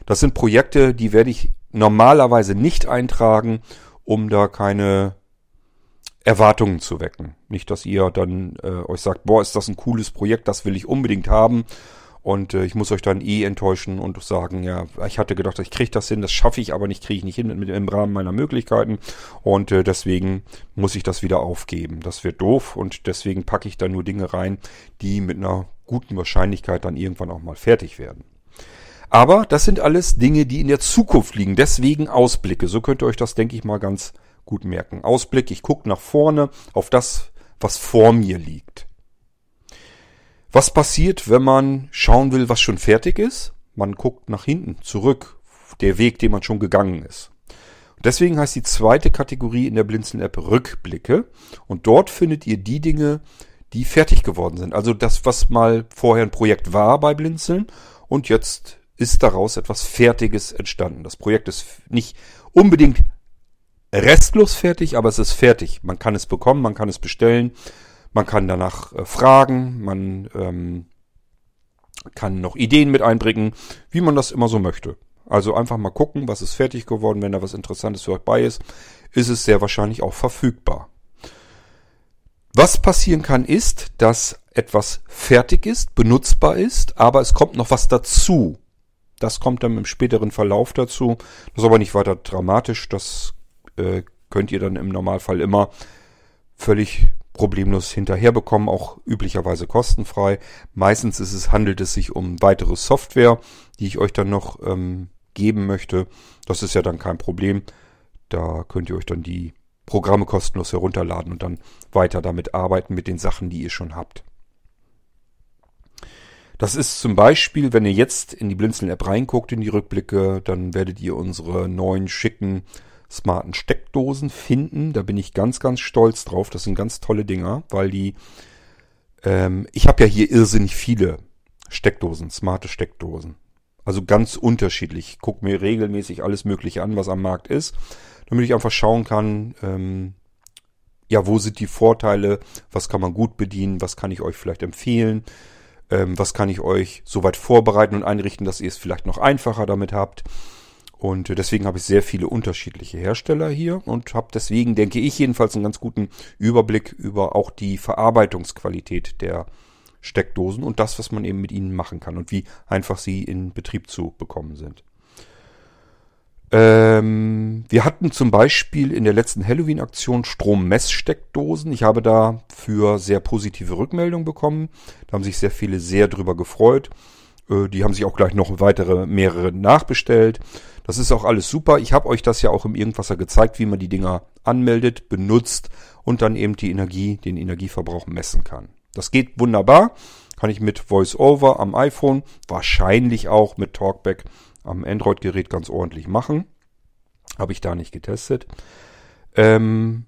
Das sind Projekte, die werde ich normalerweise nicht eintragen, um da keine Erwartungen zu wecken. Nicht, dass ihr dann äh, euch sagt, boah, ist das ein cooles Projekt, das will ich unbedingt haben. Und äh, ich muss euch dann eh enttäuschen und sagen, ja, ich hatte gedacht, ich kriege das hin, das schaffe ich aber nicht, kriege ich nicht hin mit, im Rahmen meiner Möglichkeiten. Und äh, deswegen muss ich das wieder aufgeben. Das wird doof und deswegen packe ich da nur Dinge rein, die mit einer guten Wahrscheinlichkeit dann irgendwann auch mal fertig werden. Aber das sind alles Dinge, die in der Zukunft liegen. Deswegen Ausblicke. So könnt ihr euch das, denke ich mal, ganz gut merken. Ausblick, ich gucke nach vorne auf das, was vor mir liegt. Was passiert, wenn man schauen will, was schon fertig ist? Man guckt nach hinten, zurück, der Weg, den man schon gegangen ist. Deswegen heißt die zweite Kategorie in der Blinzeln-App Rückblicke. Und dort findet ihr die Dinge, die fertig geworden sind. Also das, was mal vorher ein Projekt war bei Blinzeln und jetzt ist daraus etwas Fertiges entstanden. Das Projekt ist nicht unbedingt restlos fertig, aber es ist fertig. Man kann es bekommen, man kann es bestellen, man kann danach äh, fragen, man ähm, kann noch Ideen mit einbringen, wie man das immer so möchte. Also einfach mal gucken, was ist fertig geworden. Wenn da was Interessantes für euch bei ist, ist es sehr wahrscheinlich auch verfügbar. Was passieren kann, ist, dass etwas fertig ist, benutzbar ist, aber es kommt noch was dazu. Das kommt dann im späteren Verlauf dazu. Das ist aber nicht weiter dramatisch. Das äh, könnt ihr dann im Normalfall immer völlig problemlos hinterherbekommen, auch üblicherweise kostenfrei. Meistens ist es, handelt es sich um weitere Software, die ich euch dann noch ähm, geben möchte. Das ist ja dann kein Problem. Da könnt ihr euch dann die Programme kostenlos herunterladen und dann weiter damit arbeiten mit den Sachen, die ihr schon habt. Das ist zum Beispiel, wenn ihr jetzt in die Blinzeln-App reinguckt, in die Rückblicke, dann werdet ihr unsere neuen schicken smarten Steckdosen finden. Da bin ich ganz, ganz stolz drauf. Das sind ganz tolle Dinger, weil die, ähm, ich habe ja hier irrsinnig viele Steckdosen, smarte Steckdosen. Also ganz unterschiedlich. Ich gucke mir regelmäßig alles Mögliche an, was am Markt ist, damit ich einfach schauen kann, ähm, ja, wo sind die Vorteile, was kann man gut bedienen, was kann ich euch vielleicht empfehlen ähm, was kann ich euch soweit vorbereiten und einrichten, dass ihr es vielleicht noch einfacher damit habt. Und äh, deswegen habe ich sehr viele unterschiedliche Hersteller hier und habe deswegen, denke ich, jedenfalls einen ganz guten Überblick über auch die Verarbeitungsqualität der Steckdosen und das, was man eben mit ihnen machen kann und wie einfach sie in Betrieb zu bekommen sind. Ähm, wir hatten zum Beispiel in der letzten Halloween-Aktion Strommesssteckdosen. Ich habe dafür sehr positive Rückmeldungen bekommen. Da haben sich sehr viele sehr drüber gefreut. Äh, die haben sich auch gleich noch weitere, mehrere nachbestellt. Das ist auch alles super. Ich habe euch das ja auch im Irgendwasser gezeigt, wie man die Dinger anmeldet, benutzt und dann eben die Energie, den Energieverbrauch messen kann. Das geht wunderbar. Kann ich mit VoiceOver am iPhone, wahrscheinlich auch mit Talkback am Android-Gerät ganz ordentlich machen. Habe ich da nicht getestet. Ähm,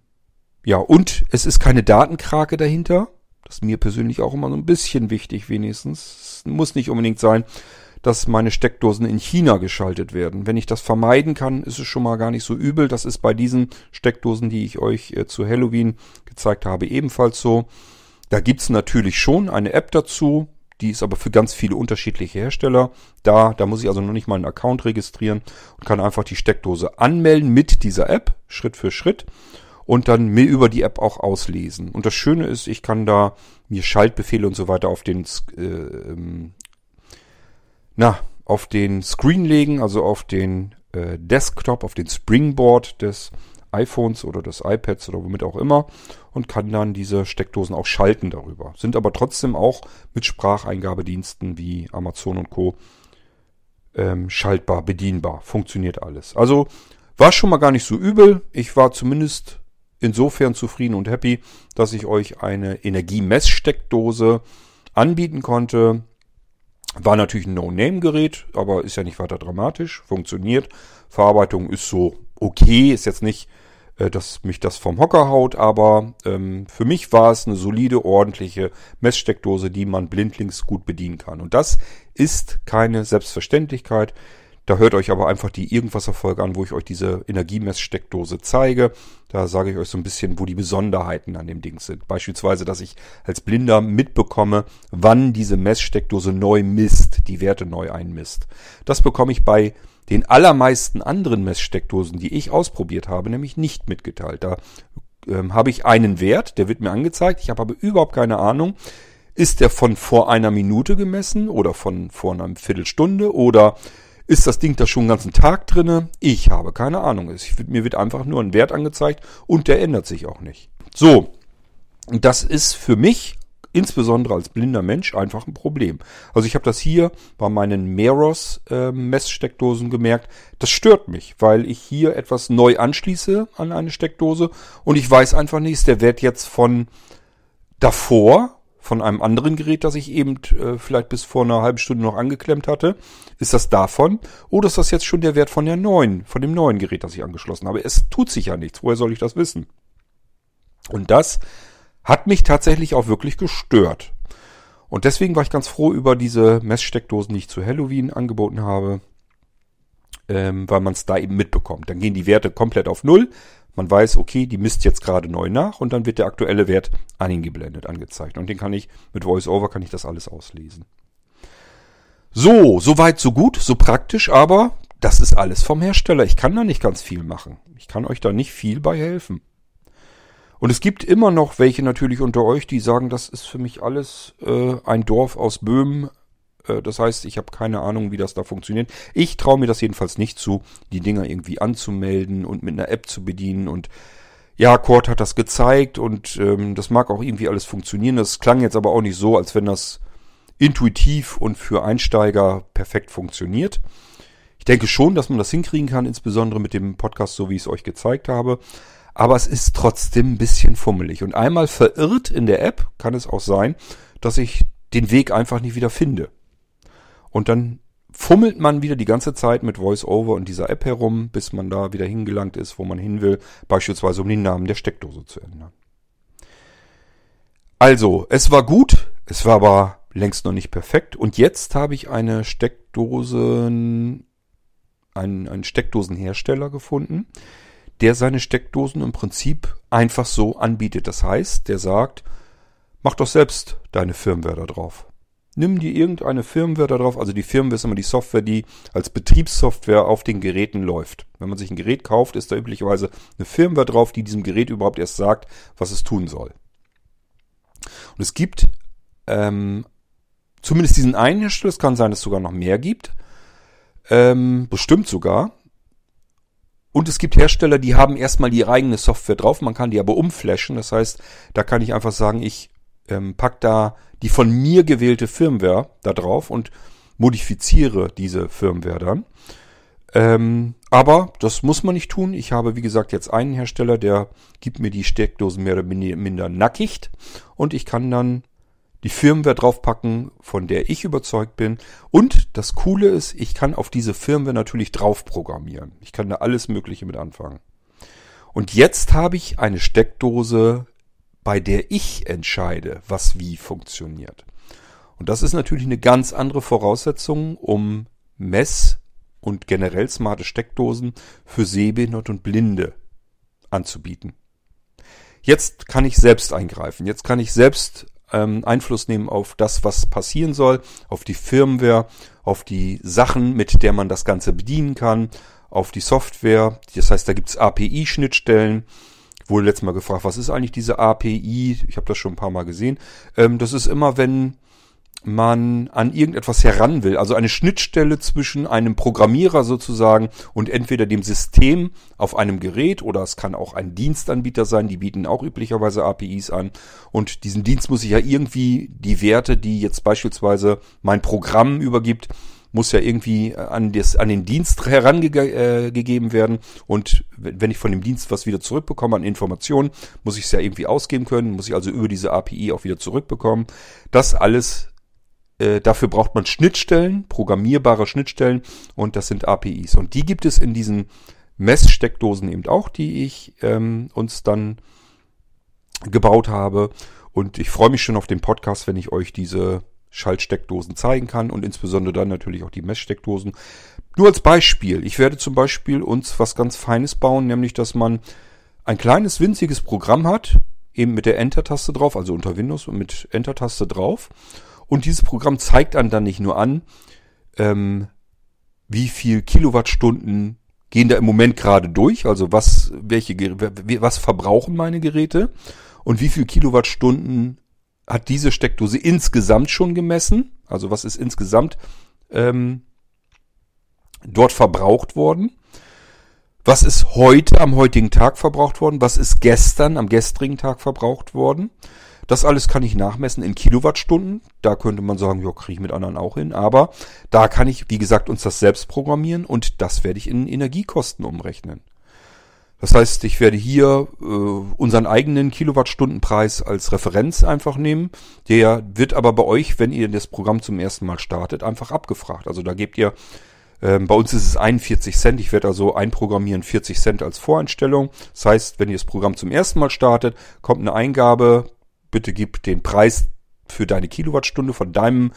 ja, und es ist keine Datenkrake dahinter. Das ist mir persönlich auch immer so ein bisschen wichtig, wenigstens. Es muss nicht unbedingt sein, dass meine Steckdosen in China geschaltet werden. Wenn ich das vermeiden kann, ist es schon mal gar nicht so übel. Das ist bei diesen Steckdosen, die ich euch äh, zu Halloween gezeigt habe, ebenfalls so. Da gibt's natürlich schon eine App dazu, die ist aber für ganz viele unterschiedliche Hersteller da. Da muss ich also noch nicht mal einen Account registrieren und kann einfach die Steckdose anmelden mit dieser App, Schritt für Schritt. und dann mir über die App auch auslesen. Und das Schöne ist, ich kann da mir Schaltbefehle und so weiter auf den äh, ähm, na, auf den Screen legen, also auf den äh, Desktop, auf den Springboard des iPhones oder des iPads oder womit auch immer und kann dann diese Steckdosen auch schalten darüber. Sind aber trotzdem auch mit Spracheingabediensten wie Amazon und Co. Ähm, schaltbar, bedienbar. Funktioniert alles. Also war schon mal gar nicht so übel. Ich war zumindest insofern zufrieden und happy, dass ich euch eine Energiemesssteckdose anbieten konnte. War natürlich ein No-Name-Gerät, aber ist ja nicht weiter dramatisch. Funktioniert. Verarbeitung ist so okay, ist jetzt nicht dass mich das vom Hocker haut, aber ähm, für mich war es eine solide, ordentliche Messsteckdose, die man blindlings gut bedienen kann. Und das ist keine Selbstverständlichkeit. Da hört euch aber einfach die Irgendwasser-Folge an, wo ich euch diese Energiemesssteckdose zeige. Da sage ich euch so ein bisschen, wo die Besonderheiten an dem Ding sind. Beispielsweise, dass ich als Blinder mitbekomme, wann diese Messsteckdose neu misst, die Werte neu einmisst. Das bekomme ich bei den allermeisten anderen Messsteckdosen, die ich ausprobiert habe, nämlich nicht mitgeteilt. Da ähm, habe ich einen Wert, der wird mir angezeigt. Ich habe aber überhaupt keine Ahnung, ist der von vor einer Minute gemessen oder von vor einer Viertelstunde oder ist das Ding da schon den ganzen Tag drinne? Ich habe keine Ahnung. Es, mir wird einfach nur ein Wert angezeigt und der ändert sich auch nicht. So, das ist für mich insbesondere als blinder Mensch einfach ein Problem. Also ich habe das hier bei meinen Meros äh, Messsteckdosen gemerkt. Das stört mich, weil ich hier etwas neu anschließe an eine Steckdose und ich weiß einfach nicht, ist der Wert jetzt von davor, von einem anderen Gerät, das ich eben äh, vielleicht bis vor einer halben Stunde noch angeklemmt hatte. Ist das davon? Oder ist das jetzt schon der Wert von der neuen, von dem neuen Gerät, das ich angeschlossen habe? Es tut sich ja nichts. Woher soll ich das wissen? Und das hat mich tatsächlich auch wirklich gestört. Und deswegen war ich ganz froh über diese Messsteckdosen, die ich zu Halloween angeboten habe, ähm, weil man es da eben mitbekommt. Dann gehen die Werte komplett auf Null. Man weiß, okay, die misst jetzt gerade neu nach und dann wird der aktuelle Wert eingeblendet angezeigt. Und den kann ich mit VoiceOver kann ich das alles auslesen. So, so weit, so gut, so praktisch, aber das ist alles vom Hersteller. Ich kann da nicht ganz viel machen. Ich kann euch da nicht viel bei helfen. Und es gibt immer noch welche natürlich unter euch, die sagen, das ist für mich alles äh, ein Dorf aus Böhmen. Äh, das heißt, ich habe keine Ahnung, wie das da funktioniert. Ich traue mir das jedenfalls nicht zu, die Dinger irgendwie anzumelden und mit einer App zu bedienen. Und ja, Cord hat das gezeigt und ähm, das mag auch irgendwie alles funktionieren. Das klang jetzt aber auch nicht so, als wenn das intuitiv und für Einsteiger perfekt funktioniert. Ich denke schon, dass man das hinkriegen kann, insbesondere mit dem Podcast, so wie ich es euch gezeigt habe aber es ist trotzdem ein bisschen fummelig. Und einmal verirrt in der App kann es auch sein, dass ich den Weg einfach nicht wieder finde. Und dann fummelt man wieder die ganze Zeit mit VoiceOver und dieser App herum, bis man da wieder hingelangt ist, wo man hin will, beispielsweise um den Namen der Steckdose zu ändern. Also, es war gut, es war aber längst noch nicht perfekt. Und jetzt habe ich eine Steckdosen, einen, einen Steckdosenhersteller gefunden, der seine Steckdosen im Prinzip einfach so anbietet. Das heißt, der sagt, mach doch selbst deine Firmware da drauf. Nimm dir irgendeine Firmware da drauf. Also die Firmware ist immer die Software, die als Betriebssoftware auf den Geräten läuft. Wenn man sich ein Gerät kauft, ist da üblicherweise eine Firmware drauf, die diesem Gerät überhaupt erst sagt, was es tun soll. Und es gibt ähm, zumindest diesen einen Hersteller, es kann sein, dass es sogar noch mehr gibt. Ähm, bestimmt sogar. Und es gibt Hersteller, die haben erstmal die eigene Software drauf, man kann die aber umflashen. Das heißt, da kann ich einfach sagen, ich ähm, pack da die von mir gewählte Firmware da drauf und modifiziere diese Firmware dann. Ähm, aber das muss man nicht tun. Ich habe, wie gesagt, jetzt einen Hersteller, der gibt mir die Steckdosen mehr oder minder nackig und ich kann dann die Firmware draufpacken, von der ich überzeugt bin. Und das Coole ist, ich kann auf diese Firmware natürlich drauf programmieren. Ich kann da alles Mögliche mit anfangen. Und jetzt habe ich eine Steckdose, bei der ich entscheide, was wie funktioniert. Und das ist natürlich eine ganz andere Voraussetzung, um Mess- und generell smarte Steckdosen für Sehbehinderte und Blinde anzubieten. Jetzt kann ich selbst eingreifen. Jetzt kann ich selbst ähm, Einfluss nehmen auf das, was passieren soll, auf die Firmware, auf die Sachen, mit der man das Ganze bedienen kann, auf die Software. Das heißt, da gibt's API-Schnittstellen wurde letztes Mal gefragt, was ist eigentlich diese API? Ich habe das schon ein paar Mal gesehen. Ähm, das ist immer, wenn man an irgendetwas heran will, also eine Schnittstelle zwischen einem Programmierer sozusagen und entweder dem System auf einem Gerät oder es kann auch ein Dienstanbieter sein, die bieten auch üblicherweise APIs an und diesen Dienst muss ich ja irgendwie die Werte, die jetzt beispielsweise mein Programm übergibt, muss ja irgendwie an, des, an den Dienst herangegeben äh, werden. Und wenn ich von dem Dienst was wieder zurückbekomme an Informationen, muss ich es ja irgendwie ausgeben können, muss ich also über diese API auch wieder zurückbekommen. Das alles, äh, dafür braucht man Schnittstellen, programmierbare Schnittstellen und das sind APIs. Und die gibt es in diesen Messsteckdosen eben auch, die ich ähm, uns dann gebaut habe. Und ich freue mich schon auf den Podcast, wenn ich euch diese Schaltsteckdosen zeigen kann und insbesondere dann natürlich auch die Messsteckdosen. Nur als Beispiel. Ich werde zum Beispiel uns was ganz Feines bauen, nämlich dass man ein kleines winziges Programm hat, eben mit der Enter-Taste drauf, also unter Windows und mit Enter-Taste drauf. Und dieses Programm zeigt dann dann nicht nur an, ähm, wie viel Kilowattstunden gehen da im Moment gerade durch, also was, welche, was verbrauchen meine Geräte und wie viel Kilowattstunden hat diese Steckdose insgesamt schon gemessen. Also was ist insgesamt ähm, dort verbraucht worden. Was ist heute am heutigen Tag verbraucht worden? Was ist gestern am gestrigen Tag verbraucht worden? Das alles kann ich nachmessen in Kilowattstunden. Da könnte man sagen, ja, kriege ich mit anderen auch hin. Aber da kann ich, wie gesagt, uns das selbst programmieren und das werde ich in Energiekosten umrechnen. Das heißt, ich werde hier äh, unseren eigenen Kilowattstundenpreis als Referenz einfach nehmen. Der wird aber bei euch, wenn ihr das Programm zum ersten Mal startet, einfach abgefragt. Also da gebt ihr, äh, bei uns ist es 41 Cent. Ich werde also einprogrammieren 40 Cent als Voreinstellung. Das heißt, wenn ihr das Programm zum ersten Mal startet, kommt eine Eingabe. Bitte gib den Preis für deine Kilowattstunde von deinem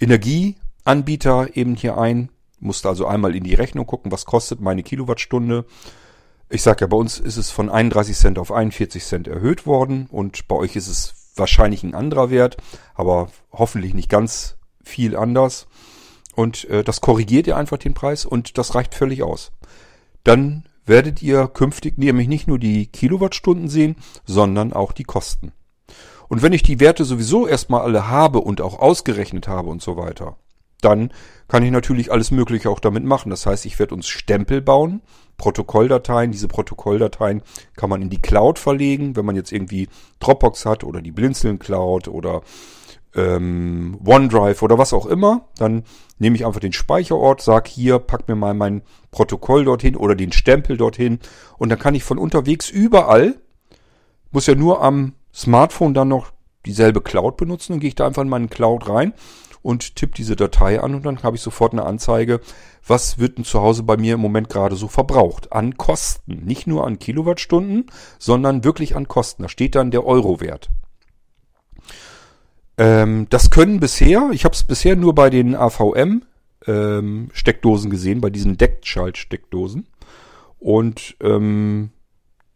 Energieanbieter eben hier ein. Musst also einmal in die Rechnung gucken, was kostet meine Kilowattstunde ich sage ja, bei uns ist es von 31 Cent auf 41 Cent erhöht worden und bei euch ist es wahrscheinlich ein anderer Wert, aber hoffentlich nicht ganz viel anders. Und äh, das korrigiert ihr einfach den Preis und das reicht völlig aus. Dann werdet ihr künftig nämlich nicht nur die Kilowattstunden sehen, sondern auch die Kosten. Und wenn ich die Werte sowieso erstmal alle habe und auch ausgerechnet habe und so weiter, dann kann ich natürlich alles Mögliche auch damit machen. Das heißt, ich werde uns Stempel bauen, Protokolldateien. Diese Protokolldateien kann man in die Cloud verlegen, wenn man jetzt irgendwie Dropbox hat oder die Blinzeln Cloud oder ähm, OneDrive oder was auch immer. Dann nehme ich einfach den Speicherort, sag hier, pack mir mal mein Protokoll dorthin oder den Stempel dorthin und dann kann ich von unterwegs überall, muss ja nur am Smartphone dann noch dieselbe Cloud benutzen, dann gehe ich da einfach in meinen Cloud rein und tippe diese Datei an und dann habe ich sofort eine Anzeige, was wird denn zu Hause bei mir im Moment gerade so verbraucht. An Kosten. Nicht nur an Kilowattstunden, sondern wirklich an Kosten. Da steht dann der Eurowert. Ähm, das können bisher, ich habe es bisher nur bei den AVM ähm, Steckdosen gesehen, bei diesen Deckschaltsteckdosen. Und ähm,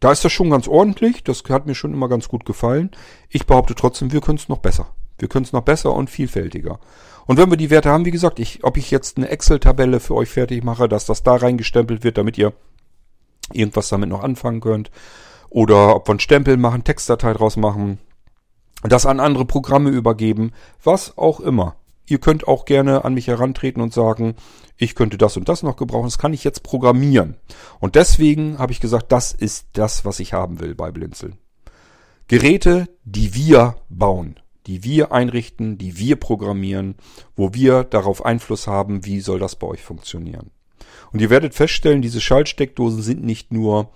da ist das schon ganz ordentlich. Das hat mir schon immer ganz gut gefallen. Ich behaupte trotzdem, wir können es noch besser. Wir können es noch besser und vielfältiger. Und wenn wir die Werte haben, wie gesagt, ich, ob ich jetzt eine Excel-Tabelle für euch fertig mache, dass das da reingestempelt wird, damit ihr irgendwas damit noch anfangen könnt. Oder ob wir einen Stempel machen, Textdatei draus machen, das an andere Programme übergeben, was auch immer. Ihr könnt auch gerne an mich herantreten und sagen, ich könnte das und das noch gebrauchen, das kann ich jetzt programmieren. Und deswegen habe ich gesagt, das ist das, was ich haben will bei Blinzeln. Geräte, die wir bauen die wir einrichten, die wir programmieren, wo wir darauf Einfluss haben, wie soll das bei euch funktionieren. Und ihr werdet feststellen, diese Schaltsteckdosen sind nicht nur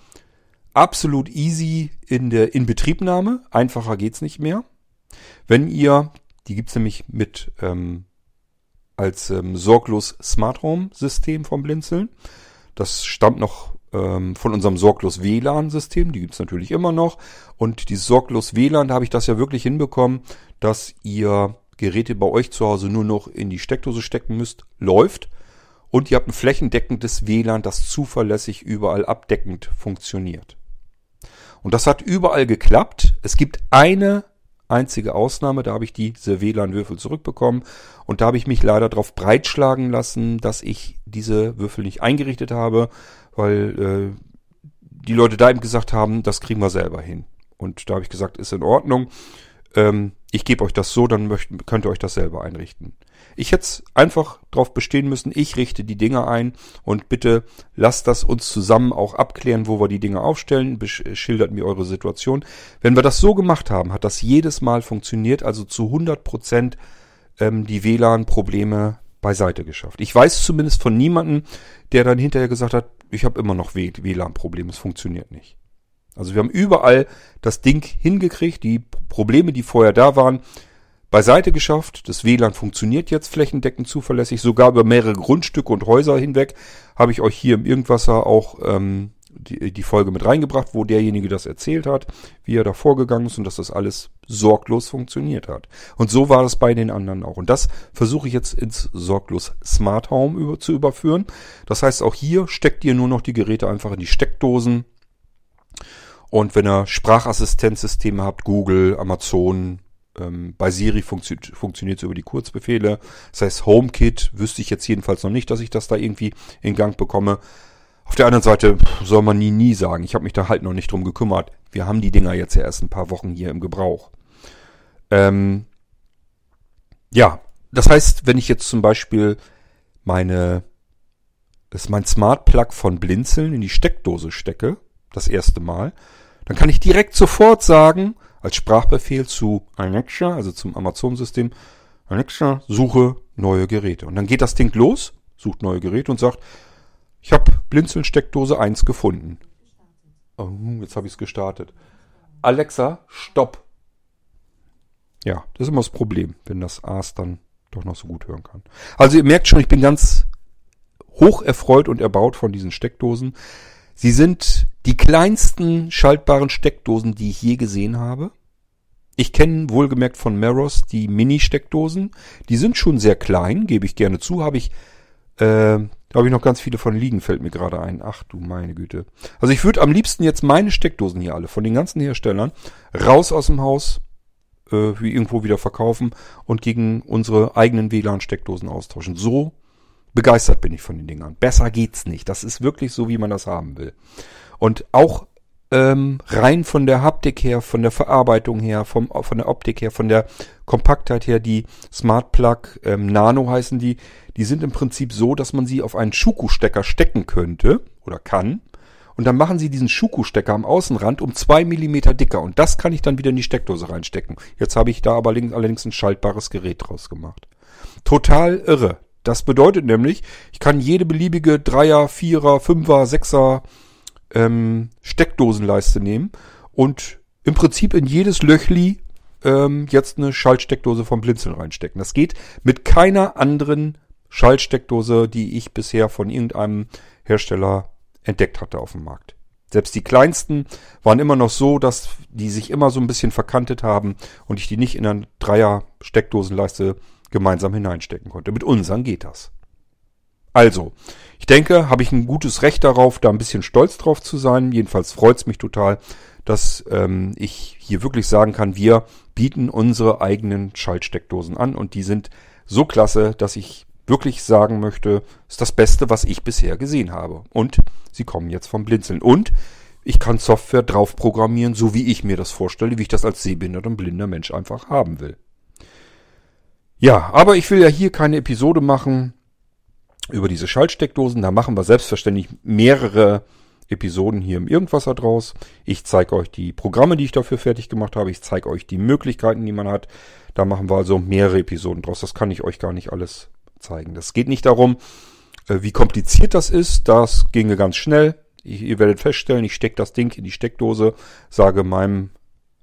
absolut easy in der Inbetriebnahme, einfacher geht's nicht mehr. Wenn ihr, die gibt's nämlich mit ähm, als ähm, sorglos Smart Home System vom Blinzeln. Das stammt noch ähm, von unserem sorglos WLAN-System, die gibt's natürlich immer noch. Und dieses sorglos WLAN, da habe ich das ja wirklich hinbekommen, dass ihr Geräte bei euch zu Hause nur noch in die Steckdose stecken müsst, läuft. Und ihr habt ein flächendeckendes WLAN, das zuverlässig überall abdeckend funktioniert. Und das hat überall geklappt. Es gibt eine einzige Ausnahme, da habe ich diese WLAN-Würfel zurückbekommen und da habe ich mich leider darauf breitschlagen lassen, dass ich diese Würfel nicht eingerichtet habe, weil äh, die Leute da eben gesagt haben, das kriegen wir selber hin. Und da habe ich gesagt, ist in Ordnung. Ähm, ich gebe euch das so, dann möcht, könnt ihr euch das selber einrichten. Ich hätte einfach darauf bestehen müssen, ich richte die Dinge ein und bitte lasst das uns zusammen auch abklären, wo wir die Dinge aufstellen, schildert mir eure Situation. Wenn wir das so gemacht haben, hat das jedes Mal funktioniert, also zu 100 Prozent ähm, die WLAN-Probleme beiseite geschafft. Ich weiß zumindest von niemandem, der dann hinterher gesagt hat, ich habe immer noch WLAN-Probleme, es funktioniert nicht. Also wir haben überall das Ding hingekriegt, die Probleme, die vorher da waren, beiseite geschafft. Das WLAN funktioniert jetzt flächendeckend zuverlässig, sogar über mehrere Grundstücke und Häuser hinweg. Habe ich euch hier im Irgendwasser auch ähm, die, die Folge mit reingebracht, wo derjenige das erzählt hat, wie er da vorgegangen ist und dass das alles sorglos funktioniert hat. Und so war es bei den anderen auch. Und das versuche ich jetzt ins sorglos Smart Home über, zu überführen. Das heißt, auch hier steckt ihr nur noch die Geräte einfach in die Steckdosen. Und wenn ihr Sprachassistenzsysteme habt, Google, Amazon, ähm, bei Siri funktio funktioniert es über die Kurzbefehle. Das heißt, HomeKit wüsste ich jetzt jedenfalls noch nicht, dass ich das da irgendwie in Gang bekomme. Auf der anderen Seite soll man nie, nie sagen. Ich habe mich da halt noch nicht drum gekümmert. Wir haben die Dinger jetzt ja erst ein paar Wochen hier im Gebrauch. Ähm, ja, das heißt, wenn ich jetzt zum Beispiel meine, das mein Smart Plug von Blinzeln in die Steckdose stecke, das erste Mal, dann kann ich direkt sofort sagen, als Sprachbefehl zu Alexa, also zum Amazon-System, Alexa, suche neue Geräte. Und dann geht das Ding los, sucht neue Geräte und sagt, ich habe Blinzeln-Steckdose 1 gefunden. Oh, jetzt habe ich es gestartet. Alexa, stopp. Ja, das ist immer das Problem, wenn das A's dann doch noch so gut hören kann. Also ihr merkt schon, ich bin ganz hoch erfreut und erbaut von diesen Steckdosen. Sie sind die kleinsten schaltbaren Steckdosen, die ich je gesehen habe. Ich kenne wohlgemerkt von Meros die Mini-Steckdosen. Die sind schon sehr klein, gebe ich gerne zu. Habe ich, äh, habe ich noch ganz viele von liegen, fällt mir gerade ein. Ach du meine Güte. Also ich würde am liebsten jetzt meine Steckdosen hier alle von den ganzen Herstellern raus aus dem Haus, äh, wie irgendwo wieder verkaufen und gegen unsere eigenen WLAN-Steckdosen austauschen. So begeistert bin ich von den Dingern. Besser geht's nicht. Das ist wirklich so, wie man das haben will. Und auch ähm, rein von der Haptik her, von der Verarbeitung her, vom, von der Optik her, von der Kompaktheit her, die Smart Plug ähm, Nano heißen die, die sind im Prinzip so, dass man sie auf einen Schuko-Stecker stecken könnte oder kann. Und dann machen sie diesen Schuko-Stecker am Außenrand um zwei Millimeter dicker. Und das kann ich dann wieder in die Steckdose reinstecken. Jetzt habe ich da aber allerdings ein schaltbares Gerät draus gemacht. Total irre. Das bedeutet nämlich, ich kann jede beliebige Dreier, Vierer, Fünfer, Sechser ähm, Steckdosenleiste nehmen und im Prinzip in jedes Löchli ähm, jetzt eine Schaltsteckdose vom Blinzeln reinstecken. Das geht mit keiner anderen Schaltsteckdose, die ich bisher von irgendeinem Hersteller entdeckt hatte auf dem Markt. Selbst die kleinsten waren immer noch so, dass die sich immer so ein bisschen verkantet haben und ich die nicht in eine Dreier Steckdosenleiste gemeinsam hineinstecken konnte. Mit unseren geht das. Also, ich denke, habe ich ein gutes Recht darauf, da ein bisschen stolz drauf zu sein. Jedenfalls freut es mich total, dass ähm, ich hier wirklich sagen kann, wir bieten unsere eigenen Schaltsteckdosen an und die sind so klasse, dass ich wirklich sagen möchte, ist das Beste, was ich bisher gesehen habe. Und sie kommen jetzt vom Blinzeln. Und ich kann Software drauf programmieren, so wie ich mir das vorstelle, wie ich das als sehbehinderter und blinder Mensch einfach haben will. Ja, aber ich will ja hier keine Episode machen über diese Schaltsteckdosen. Da machen wir selbstverständlich mehrere Episoden hier im Irgendwasser draus. Ich zeige euch die Programme, die ich dafür fertig gemacht habe. Ich zeige euch die Möglichkeiten, die man hat. Da machen wir also mehrere Episoden draus. Das kann ich euch gar nicht alles zeigen. Das geht nicht darum, äh, wie kompliziert das ist. Das ginge ganz schnell. Ihr werdet feststellen, ich stecke das Ding in die Steckdose, sage meinem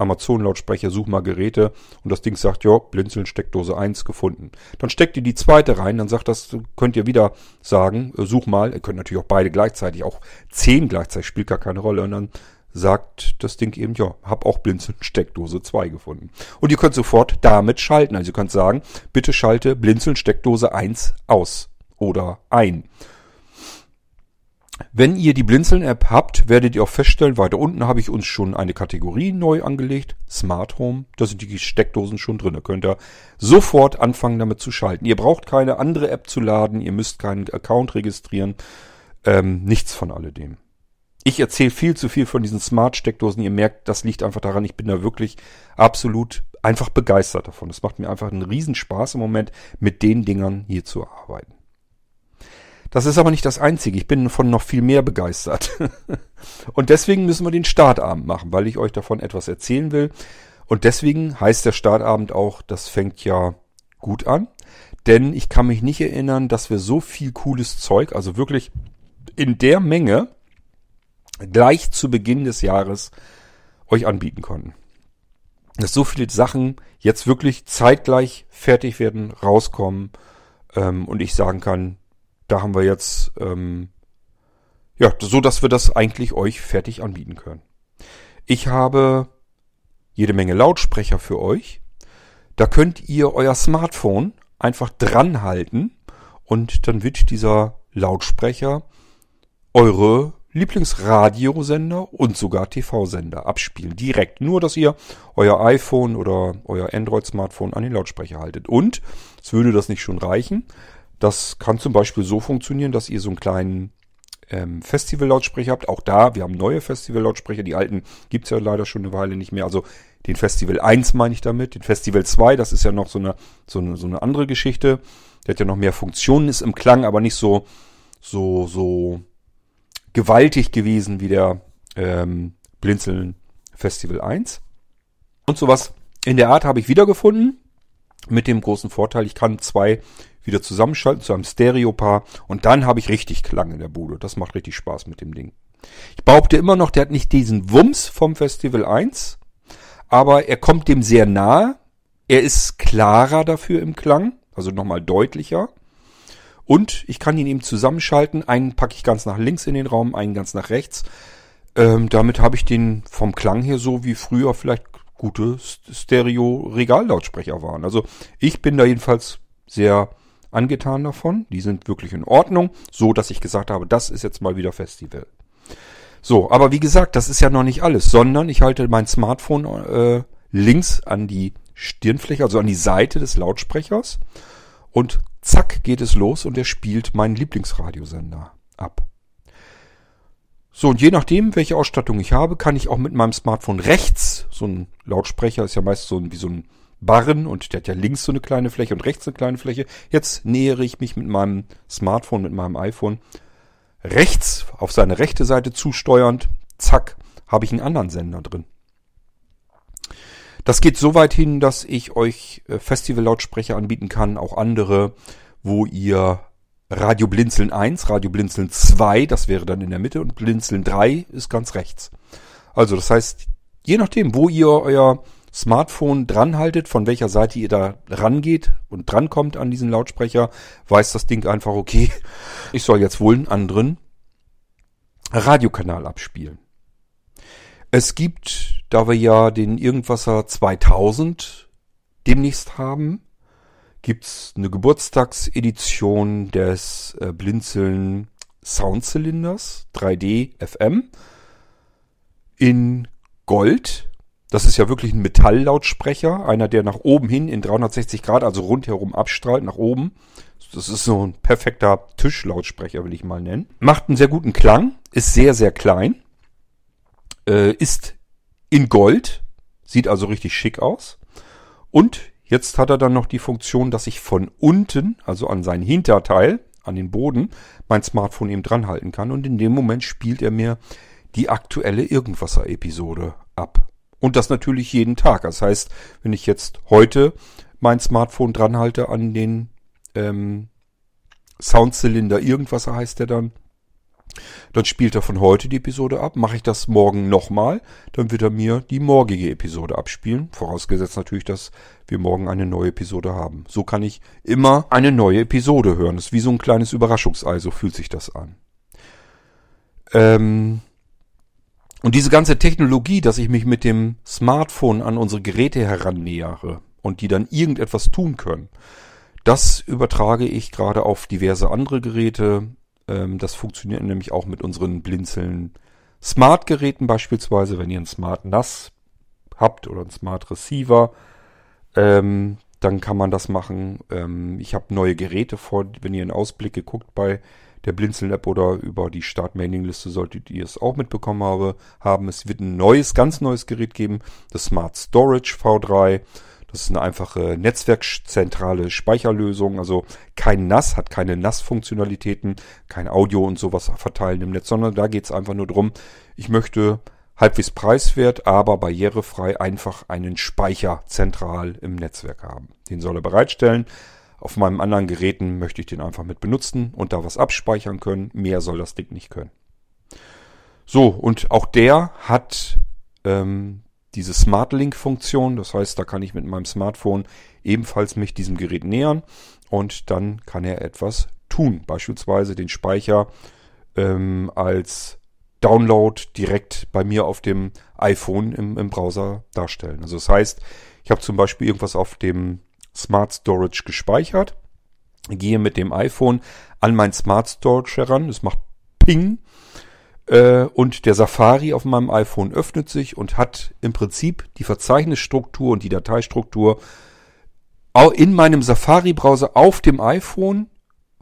Amazon-Lautsprecher, such mal Geräte und das Ding sagt, ja, Blinzeln Steckdose 1 gefunden. Dann steckt ihr die zweite rein, dann sagt das, könnt ihr wieder sagen, äh, such mal, ihr könnt natürlich auch beide gleichzeitig, auch zehn gleichzeitig, spielt gar keine Rolle und dann sagt das Ding eben, ja, hab auch Blinzeln Steckdose 2 gefunden. Und ihr könnt sofort damit schalten, also ihr könnt sagen, bitte schalte Blinzeln Steckdose 1 aus oder ein. Wenn ihr die Blinzeln-App habt, werdet ihr auch feststellen, weiter unten habe ich uns schon eine Kategorie neu angelegt. Smart Home. Da sind die Steckdosen schon drin. Da könnt ihr sofort anfangen damit zu schalten. Ihr braucht keine andere App zu laden. Ihr müsst keinen Account registrieren. Ähm, nichts von alledem. ich erzähle viel zu viel von diesen Smart-Steckdosen. Ihr merkt, das liegt einfach daran, ich bin da wirklich absolut einfach begeistert davon. Es macht mir einfach einen Riesenspaß im Moment, mit den Dingern hier zu arbeiten. Das ist aber nicht das Einzige. Ich bin von noch viel mehr begeistert. Und deswegen müssen wir den Startabend machen, weil ich euch davon etwas erzählen will. Und deswegen heißt der Startabend auch, das fängt ja gut an. Denn ich kann mich nicht erinnern, dass wir so viel cooles Zeug, also wirklich in der Menge, gleich zu Beginn des Jahres euch anbieten konnten. Dass so viele Sachen jetzt wirklich zeitgleich fertig werden, rauskommen ähm, und ich sagen kann, da haben wir jetzt, ähm, ja, so dass wir das eigentlich euch fertig anbieten können. Ich habe jede Menge Lautsprecher für euch. Da könnt ihr euer Smartphone einfach dran halten und dann wird dieser Lautsprecher eure Lieblingsradiosender und sogar TV-Sender abspielen. Direkt. Nur, dass ihr euer iPhone oder euer Android-Smartphone an den Lautsprecher haltet. Und es würde das nicht schon reichen. Das kann zum Beispiel so funktionieren, dass ihr so einen kleinen ähm, Festival-Lautsprecher habt. Auch da, wir haben neue Festival-Lautsprecher. Die alten gibt's ja leider schon eine Weile nicht mehr. Also den Festival 1 meine ich damit. Den Festival 2, das ist ja noch so eine, so eine, so eine andere Geschichte. Der hat ja noch mehr Funktionen, ist im Klang, aber nicht so, so, so gewaltig gewesen wie der ähm, Blinzeln Festival 1. Und sowas in der Art habe ich wiedergefunden. Mit dem großen Vorteil, ich kann zwei wieder zusammenschalten zu einem Stereopaar und dann habe ich richtig Klang in der Bude. Das macht richtig Spaß mit dem Ding. Ich behaupte immer noch, der hat nicht diesen Wumms vom Festival 1, aber er kommt dem sehr nahe. Er ist klarer dafür im Klang, also nochmal deutlicher. Und ich kann ihn eben zusammenschalten. Einen packe ich ganz nach links in den Raum, einen ganz nach rechts. Ähm, damit habe ich den vom Klang her so wie früher vielleicht gute Stereo-Regallautsprecher waren. Also ich bin da jedenfalls sehr angetan davon. Die sind wirklich in Ordnung, so dass ich gesagt habe, das ist jetzt mal wieder Festival. So, aber wie gesagt, das ist ja noch nicht alles, sondern ich halte mein Smartphone äh, links an die Stirnfläche, also an die Seite des Lautsprechers und zack geht es los und er spielt meinen Lieblingsradiosender ab. So, und je nachdem, welche Ausstattung ich habe, kann ich auch mit meinem Smartphone rechts, so ein Lautsprecher ist ja meist so ein, wie so ein Barren und der hat ja links so eine kleine Fläche und rechts eine kleine Fläche. Jetzt nähere ich mich mit meinem Smartphone, mit meinem iPhone rechts auf seine rechte Seite zusteuernd. Zack, habe ich einen anderen Sender drin. Das geht so weit hin, dass ich euch äh, Festival-Lautsprecher anbieten kann, auch andere, wo ihr Radio Blinzeln 1, Radio Blinzeln 2, das wäre dann in der Mitte und Blinzeln 3 ist ganz rechts. Also das heißt, je nachdem, wo ihr euer Smartphone dranhaltet, von welcher Seite ihr da rangeht und drankommt an diesen Lautsprecher, weiß das Ding einfach, okay, ich soll jetzt wohl einen anderen Radiokanal abspielen. Es gibt, da wir ja den Irgendwasser 2000 demnächst haben, gibt's eine Geburtstagsedition des äh, Blinzeln Soundzylinders 3D FM in Gold das ist ja wirklich ein Metalllautsprecher, einer, der nach oben hin in 360 Grad, also rundherum abstrahlt, nach oben. Das ist so ein perfekter Tischlautsprecher, will ich mal nennen. Macht einen sehr guten Klang, ist sehr, sehr klein, äh, ist in Gold, sieht also richtig schick aus. Und jetzt hat er dann noch die Funktion, dass ich von unten, also an sein Hinterteil, an den Boden, mein Smartphone eben dran halten kann. Und in dem Moment spielt er mir die aktuelle Irgendwasser-Episode ab. Und das natürlich jeden Tag. Das heißt, wenn ich jetzt heute mein Smartphone dranhalte an den ähm, Soundzylinder, irgendwas heißt der dann, dann spielt er von heute die Episode ab. Mache ich das morgen nochmal, dann wird er mir die morgige Episode abspielen. Vorausgesetzt natürlich, dass wir morgen eine neue Episode haben. So kann ich immer eine neue Episode hören. Das ist wie so ein kleines Überraschungsei, so fühlt sich das an. Ähm, und diese ganze Technologie, dass ich mich mit dem Smartphone an unsere Geräte herannähere und die dann irgendetwas tun können, das übertrage ich gerade auf diverse andere Geräte. Ähm, das funktioniert nämlich auch mit unseren Blinzeln Smart-Geräten beispielsweise, wenn ihr ein Smart NAS habt oder ein Smart Receiver, ähm, dann kann man das machen. Ähm, ich habe neue Geräte vor, wenn ihr in Ausblicke guckt bei der Blinzeln-App oder über die Start-Mailing-Liste solltet ihr es auch mitbekommen habe, haben. Es wird ein neues, ganz neues Gerät geben, das Smart Storage V3. Das ist eine einfache netzwerkzentrale Speicherlösung, also kein NAS, hat keine NAS-Funktionalitäten, kein Audio und sowas verteilen im Netz, sondern da geht es einfach nur darum, ich möchte halbwegs preiswert, aber barrierefrei einfach einen Speicher zentral im Netzwerk haben. Den soll er bereitstellen. Auf meinen anderen Geräten möchte ich den einfach mit benutzen und da was abspeichern können. Mehr soll das Ding nicht können. So, und auch der hat ähm, diese Smart Link Funktion. Das heißt, da kann ich mit meinem Smartphone ebenfalls mich diesem Gerät nähern und dann kann er etwas tun. Beispielsweise den Speicher ähm, als Download direkt bei mir auf dem iPhone im, im Browser darstellen. Also das heißt, ich habe zum Beispiel irgendwas auf dem Smart Storage gespeichert, gehe mit dem iPhone an mein Smart Storage heran, es macht Ping. Äh, und der Safari auf meinem iPhone öffnet sich und hat im Prinzip die Verzeichnisstruktur und die Dateistruktur in meinem Safari-Browser auf dem iPhone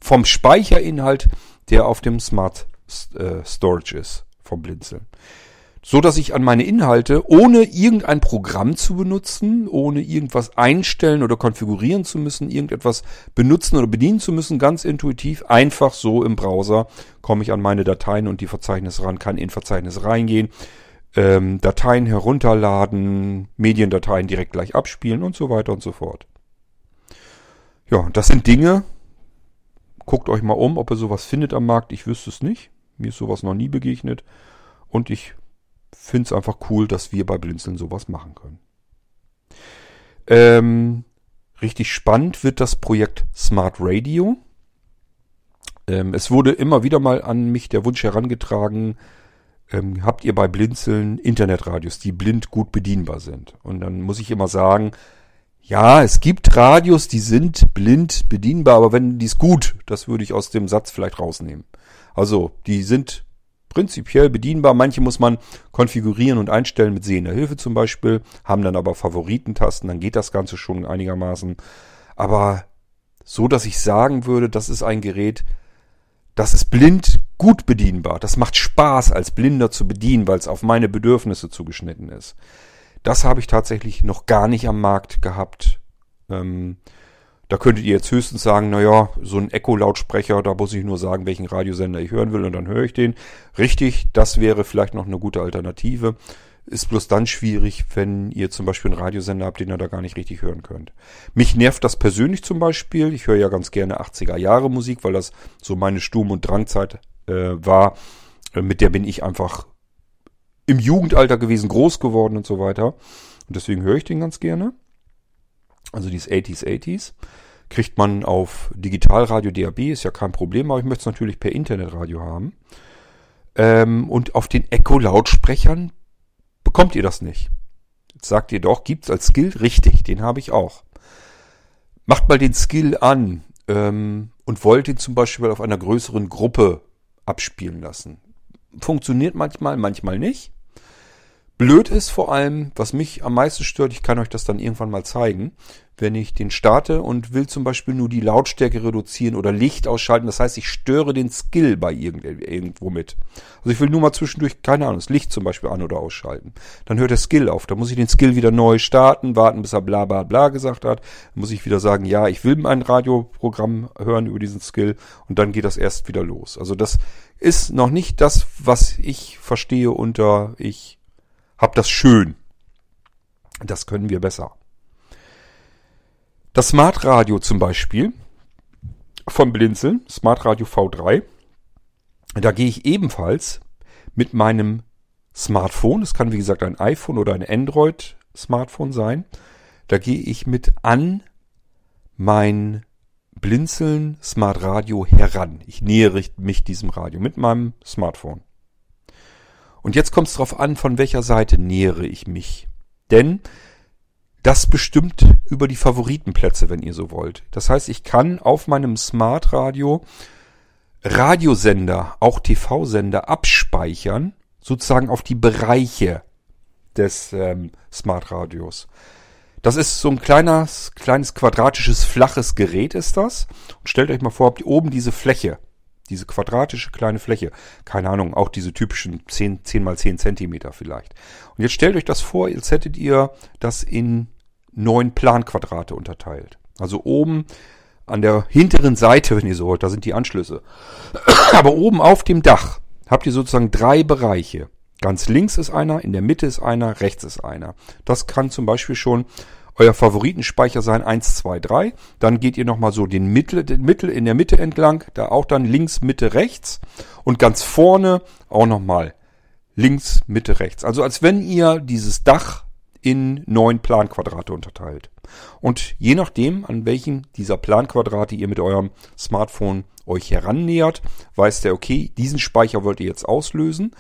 vom Speicherinhalt, der auf dem Smart äh, Storage ist vom Blinzeln. So dass ich an meine Inhalte, ohne irgendein Programm zu benutzen, ohne irgendwas einstellen oder konfigurieren zu müssen, irgendetwas benutzen oder bedienen zu müssen, ganz intuitiv, einfach so im Browser komme ich an meine Dateien und die Verzeichnisse ran, kann in Verzeichnis reingehen, ähm, Dateien herunterladen, Mediendateien direkt gleich abspielen und so weiter und so fort. Ja, das sind Dinge. Guckt euch mal um, ob ihr sowas findet am Markt. Ich wüsste es nicht. Mir ist sowas noch nie begegnet. Und ich finde es einfach cool, dass wir bei Blinzeln sowas machen können. Ähm, richtig spannend wird das Projekt Smart Radio. Ähm, es wurde immer wieder mal an mich der Wunsch herangetragen, ähm, habt ihr bei Blinzeln Internetradios, die blind gut bedienbar sind? Und dann muss ich immer sagen, ja, es gibt Radios, die sind blind bedienbar, aber wenn die ist gut, das würde ich aus dem Satz vielleicht rausnehmen. Also, die sind prinzipiell bedienbar. Manche muss man konfigurieren und einstellen mit sehender Hilfe zum Beispiel, haben dann aber Favoritentasten, dann geht das Ganze schon einigermaßen. Aber so, dass ich sagen würde, das ist ein Gerät, das ist blind gut bedienbar. Das macht Spaß, als Blinder zu bedienen, weil es auf meine Bedürfnisse zugeschnitten ist. Das habe ich tatsächlich noch gar nicht am Markt gehabt. Ähm, da könntet ihr jetzt höchstens sagen, naja, so ein Echo-Lautsprecher, da muss ich nur sagen, welchen Radiosender ich hören will und dann höre ich den. Richtig, das wäre vielleicht noch eine gute Alternative. Ist bloß dann schwierig, wenn ihr zum Beispiel einen Radiosender habt, den ihr da gar nicht richtig hören könnt. Mich nervt das persönlich zum Beispiel. Ich höre ja ganz gerne 80er Jahre Musik, weil das so meine Sturm- und Drangzeit äh, war. Äh, mit der bin ich einfach im Jugendalter gewesen, groß geworden und so weiter. Und deswegen höre ich den ganz gerne. Also dieses 80s, 80s. Kriegt man auf Digitalradio DAB, ist ja kein Problem, aber ich möchte es natürlich per Internetradio haben. Ähm, und auf den Echo-Lautsprechern bekommt ihr das nicht. Jetzt sagt ihr doch, gibt's als Skill? Richtig, den habe ich auch. Macht mal den Skill an ähm, und wollt ihn zum Beispiel auf einer größeren Gruppe abspielen lassen. Funktioniert manchmal, manchmal nicht. Blöd ist vor allem, was mich am meisten stört, ich kann euch das dann irgendwann mal zeigen, wenn ich den starte und will zum Beispiel nur die Lautstärke reduzieren oder Licht ausschalten. Das heißt, ich störe den Skill bei irgendwo mit. Also ich will nur mal zwischendurch, keine Ahnung, das Licht zum Beispiel an- oder ausschalten. Dann hört der Skill auf. Da muss ich den Skill wieder neu starten, warten, bis er bla bla bla gesagt hat. Dann muss ich wieder sagen, ja, ich will ein Radioprogramm hören über diesen Skill und dann geht das erst wieder los. Also das ist noch nicht das, was ich verstehe unter ich hab das schön. Das können wir besser. Das Smart Radio zum Beispiel von Blinzeln, Smart Radio V3, da gehe ich ebenfalls mit meinem Smartphone, es kann wie gesagt ein iPhone oder ein Android Smartphone sein, da gehe ich mit an mein Blinzeln Smart Radio heran. Ich nähere mich diesem Radio mit meinem Smartphone. Und jetzt kommt es darauf an, von welcher Seite nähere ich mich. Denn das bestimmt über die Favoritenplätze, wenn ihr so wollt. Das heißt, ich kann auf meinem Smart Radio Radiosender, auch TV-Sender abspeichern, sozusagen auf die Bereiche des ähm, Smart Radios. Das ist so ein kleines, kleines quadratisches, flaches Gerät ist das. Und stellt euch mal vor, habt ihr oben diese Fläche Diese quadratische kleine Fläche. Keine Ahnung, auch diese typischen 10, 10 mal 10 Zentimeter vielleicht. Und jetzt stellt euch das vor, als hättet ihr das in neun Planquadrate unterteilt. Also oben an der hinteren Seite, wenn ihr so wollt, da sind die Anschlüsse. Aber oben auf dem Dach habt ihr sozusagen drei Bereiche. Ganz links ist einer, in der Mitte ist einer, rechts ist einer. Das kann zum Beispiel schon euer Favoritenspeicher sein 1, 2, 3. Dann geht ihr nochmal so den Mittel, den Mittel in der Mitte entlang, da auch dann links, Mitte, rechts. Und ganz vorne auch nochmal links, Mitte, rechts. Also als wenn ihr dieses Dach in neun Planquadrate unterteilt. Und je nachdem, an welchen dieser Planquadrate ihr mit eurem Smartphone euch herannähert, weiß der, okay, diesen Speicher wollt ihr jetzt auslösen.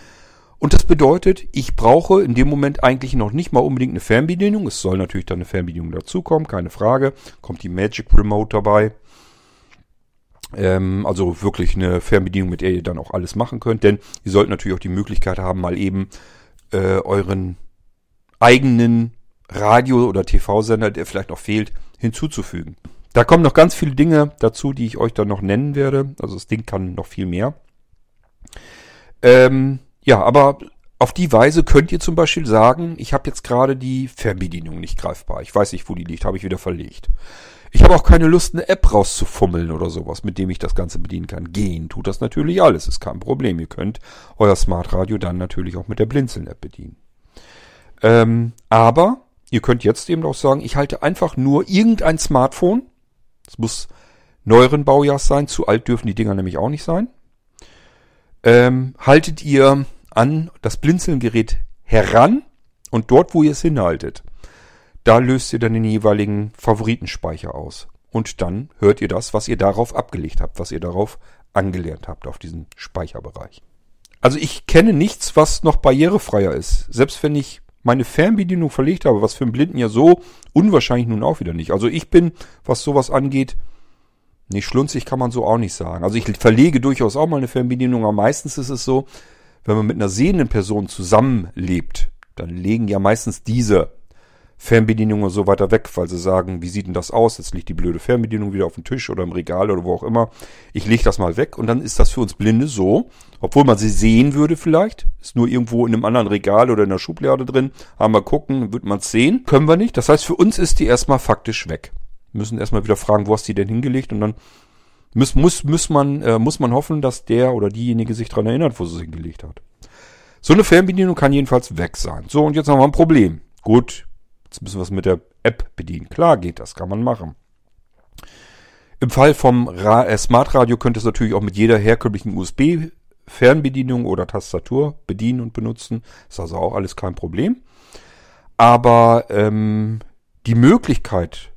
Und das bedeutet, ich brauche in dem Moment eigentlich noch nicht mal unbedingt eine Fernbedienung. Es soll natürlich dann eine Fernbedienung dazukommen, keine Frage. Kommt die Magic Remote dabei. Ähm, also wirklich eine Fernbedienung, mit der ihr dann auch alles machen könnt. Denn ihr sollt natürlich auch die Möglichkeit haben, mal eben äh, euren eigenen Radio- oder TV-Sender, der vielleicht noch fehlt, hinzuzufügen. Da kommen noch ganz viele Dinge dazu, die ich euch dann noch nennen werde. Also das Ding kann noch viel mehr. Ähm, ja, aber auf die Weise könnt ihr zum Beispiel sagen, ich habe jetzt gerade die Fernbedienung nicht greifbar. Ich weiß nicht, wo die liegt, habe ich wieder verlegt. Ich habe auch keine Lust, eine App rauszufummeln oder sowas, mit dem ich das Ganze bedienen kann. Gehen tut das natürlich alles, ist kein Problem. Ihr könnt euer Smart Radio dann natürlich auch mit der Blinzeln-App bedienen. Ähm, aber ihr könnt jetzt eben auch sagen, ich halte einfach nur irgendein Smartphone. Es muss neueren Baujahrs sein, zu alt dürfen die Dinger nämlich auch nicht sein ähm, haltet ihr an das Blinzelgerät heran und dort, wo ihr es hinhaltet, da löst ihr dann den jeweiligen Favoritenspeicher aus. Und dann hört ihr das, was ihr darauf abgelegt habt, was ihr darauf angelernt habt, auf diesen Speicherbereich. Also ich kenne nichts, was noch barrierefreier ist. Selbst wenn ich meine Fernbedienung verlegt habe, was für einen Blinden ja so unwahrscheinlich nun auch wieder nicht. Also ich bin, was sowas angeht, Nee, schlunzig kann man so auch nicht sagen. Also ich verlege durchaus auch mal eine Fernbedienung, aber meistens ist es so, wenn man mit einer sehenden Person zusammenlebt, dann legen ja meistens diese Fernbedienungen so weiter weg, weil sie sagen, wie sieht denn das aus? Jetzt liegt die blöde Fernbedienung wieder auf dem Tisch oder im Regal oder wo auch immer. Ich lege das mal weg und dann ist das für uns Blinde so, obwohl man sie sehen würde vielleicht, ist nur irgendwo in einem anderen Regal oder in der Schublade drin, wir gucken, wird man sehen, können wir nicht. Das heißt, für uns ist die erstmal faktisch weg müssen erstmal wieder fragen, wo hast die denn hingelegt und dann muss, muss, muss, man, äh, muss man hoffen, dass der oder diejenige sich dran erinnert, wo sie es hingelegt hat. So eine Fernbedienung kann jedenfalls weg sein. So, und jetzt haben wir ein Problem. Gut, jetzt müssen wir es mit der App bedienen. Klar geht das, kann man machen. Im Fall vom Ra äh, Smart Radio könnte es natürlich auch mit jeder herkömmlichen USB Fernbedienung oder Tastatur bedienen und benutzen. Ist also auch alles kein Problem. Aber ähm, die Möglichkeit,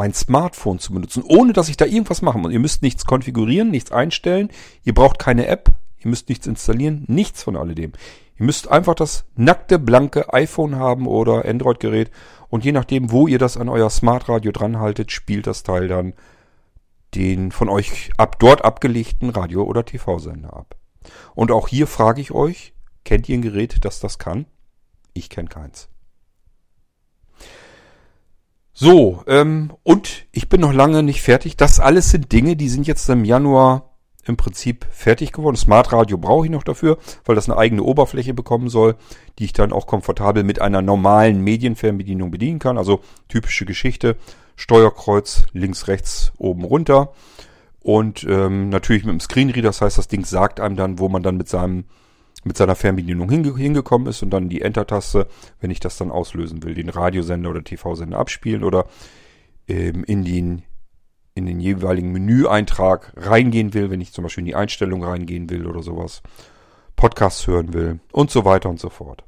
mein Smartphone zu benutzen, ohne dass ich da irgendwas machen muss. Ihr müsst nichts konfigurieren, nichts einstellen. Ihr braucht keine App. Ihr müsst nichts installieren. Nichts von alledem. Ihr müsst einfach das nackte, blanke iPhone haben oder Android-Gerät. Und je nachdem, wo ihr das an euer Smart Radio dranhaltet, spielt das Teil dann den von euch ab dort abgelegten Radio- oder TV-Sender ab. Und auch hier frage ich euch, kennt ihr ein Gerät, das das kann? Ich kenne keins. So, ähm, und ich bin noch lange nicht fertig. Das alles sind Dinge, die sind jetzt im Januar im Prinzip fertig geworden. Smart Radio brauche ich noch dafür, weil das eine eigene Oberfläche bekommen soll, die ich dann auch komfortabel mit einer normalen Medienfernbedienung bedienen kann. Also typische Geschichte. Steuerkreuz links, rechts, oben, runter. Und ähm, natürlich mit dem Screenreader, das heißt, das Ding sagt einem dann, wo man dann mit seinem mit seiner Fernbedienung hinge hingekommen ist und dann die Enter-Taste, wenn ich das dann auslösen will, den Radiosender oder TV-Sender abspielen oder ähm, in den in den jeweiligen Menüeintrag reingehen will, wenn ich zum Beispiel in die Einstellung reingehen will oder sowas, Podcasts hören will und so weiter und so fort.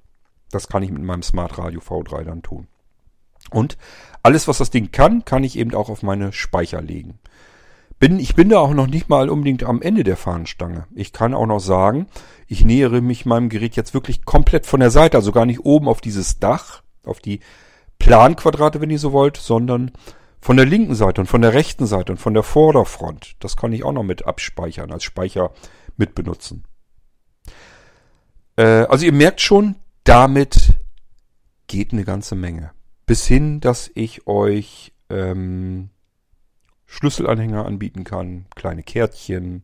Das kann ich mit meinem Smart Radio V3 dann tun. Und alles, was das Ding kann, kann ich eben auch auf meine Speicher legen. Bin, ich bin da auch noch nicht mal unbedingt am Ende der Fahnenstange. Ich kann auch noch sagen, ich nähere mich meinem Gerät jetzt wirklich komplett von der Seite, also gar nicht oben auf dieses Dach, auf die Planquadrate, wenn ihr so wollt, sondern von der linken Seite und von der rechten Seite und von der Vorderfront. Das kann ich auch noch mit abspeichern, als Speicher mit benutzen. Äh, also ihr merkt schon, damit geht eine ganze Menge. Bis hin, dass ich euch ähm, Schlüsselanhänger anbieten kann, kleine Kärtchen,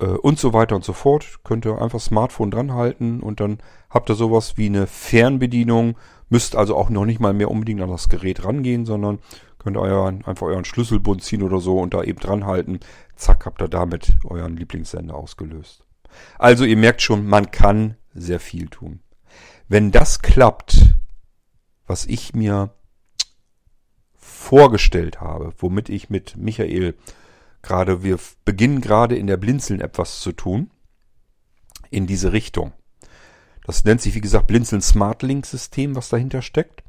äh, und so weiter und so fort. Könnt ihr einfach Smartphone dranhalten und dann habt ihr sowas wie eine Fernbedienung. Müsst also auch noch nicht mal mehr unbedingt an das Gerät rangehen, sondern könnt ihr einfach euren Schlüsselbund ziehen oder so und da eben dranhalten. Zack, habt ihr damit euren Lieblingssender ausgelöst. Also ihr merkt schon, man kann sehr viel tun. Wenn das klappt, was ich mir vorgestellt habe, womit ich mit Michael gerade, wir beginnen gerade in der Blinzeln-App was zu tun, in diese Richtung. Das nennt sich, wie gesagt, Blinzeln Smart Link System, was dahinter steckt.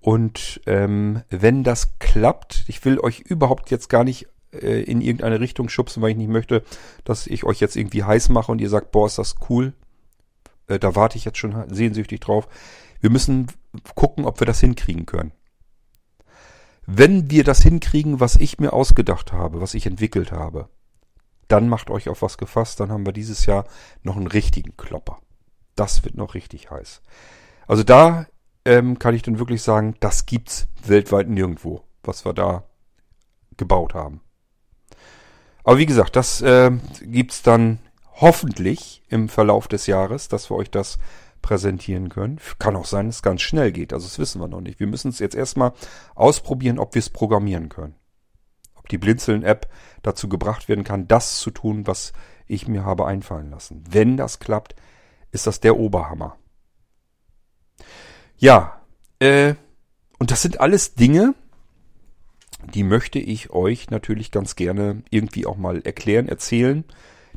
Und ähm, wenn das klappt, ich will euch überhaupt jetzt gar nicht äh, in irgendeine Richtung schubsen, weil ich nicht möchte, dass ich euch jetzt irgendwie heiß mache und ihr sagt, boah, ist das cool. Äh, da warte ich jetzt schon sehnsüchtig drauf. Wir müssen gucken, ob wir das hinkriegen können. Wenn wir das hinkriegen, was ich mir ausgedacht habe, was ich entwickelt habe, dann macht euch auf was gefasst, dann haben wir dieses Jahr noch einen richtigen Klopper. Das wird noch richtig heiß. Also da ähm, kann ich dann wirklich sagen, das gibt's weltweit nirgendwo, was wir da gebaut haben. Aber wie gesagt, das äh, gibt's dann hoffentlich im Verlauf des Jahres, dass wir euch das präsentieren können. Kann auch sein, dass es ganz schnell geht. Also das wissen wir noch nicht. Wir müssen es jetzt erstmal ausprobieren, ob wir es programmieren können. Ob die Blinzeln-App dazu gebracht werden kann, das zu tun, was ich mir habe einfallen lassen. Wenn das klappt, ist das der Oberhammer. Ja, äh, und das sind alles Dinge, die möchte ich euch natürlich ganz gerne irgendwie auch mal erklären, erzählen.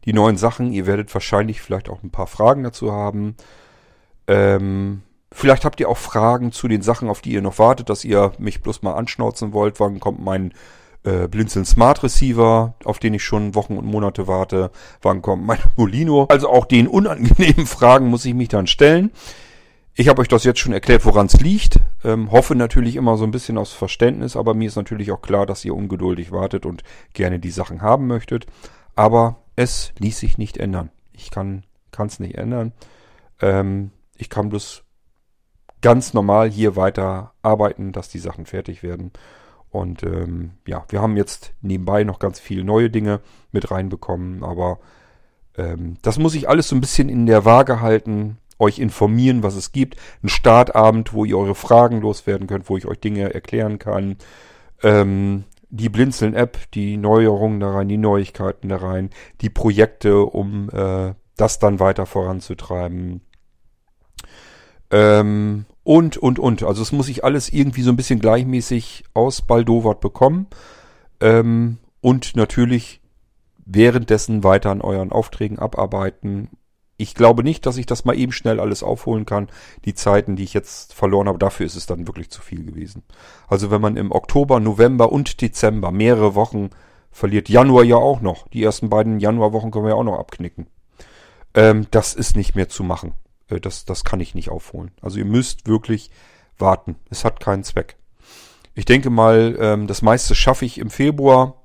Die neuen Sachen, ihr werdet wahrscheinlich vielleicht auch ein paar Fragen dazu haben. Ähm, vielleicht habt ihr auch Fragen zu den Sachen, auf die ihr noch wartet, dass ihr mich bloß mal anschnauzen wollt. Wann kommt mein äh, Blinzeln Smart Receiver, auf den ich schon Wochen und Monate warte? Wann kommt mein Molino? Also auch den unangenehmen Fragen muss ich mich dann stellen. Ich habe euch das jetzt schon erklärt, woran es liegt. Ähm, hoffe natürlich immer so ein bisschen aufs Verständnis, aber mir ist natürlich auch klar, dass ihr ungeduldig wartet und gerne die Sachen haben möchtet. Aber es ließ sich nicht ändern. Ich kann es nicht ändern. Ähm, ich kann bloß ganz normal hier weiter arbeiten, dass die Sachen fertig werden. Und ähm, ja, wir haben jetzt nebenbei noch ganz viele neue Dinge mit reinbekommen, aber ähm, das muss ich alles so ein bisschen in der Waage halten euch informieren, was es gibt. Ein Startabend, wo ihr eure Fragen loswerden könnt, wo ich euch Dinge erklären kann. Ähm, die Blinzeln-App, die Neuerungen da rein, die Neuigkeiten da rein, die Projekte, um äh, das dann weiter voranzutreiben. Ähm, und, und, und. Also es muss sich alles irgendwie so ein bisschen gleichmäßig aus Baldowert bekommen. Ähm, und natürlich währenddessen weiter an euren Aufträgen abarbeiten ich glaube nicht, dass ich das mal eben schnell alles aufholen kann. Die Zeiten, die ich jetzt verloren habe, dafür ist es dann wirklich zu viel gewesen. Also wenn man im Oktober, November und Dezember mehrere Wochen verliert, Januar ja auch noch. Die ersten beiden Januarwochen können wir ja auch noch abknicken. Ähm, das ist nicht mehr zu machen. Äh, das, das kann ich nicht aufholen. Also ihr müsst wirklich warten. Es hat keinen Zweck. Ich denke mal, ähm, das meiste schaffe ich im Februar.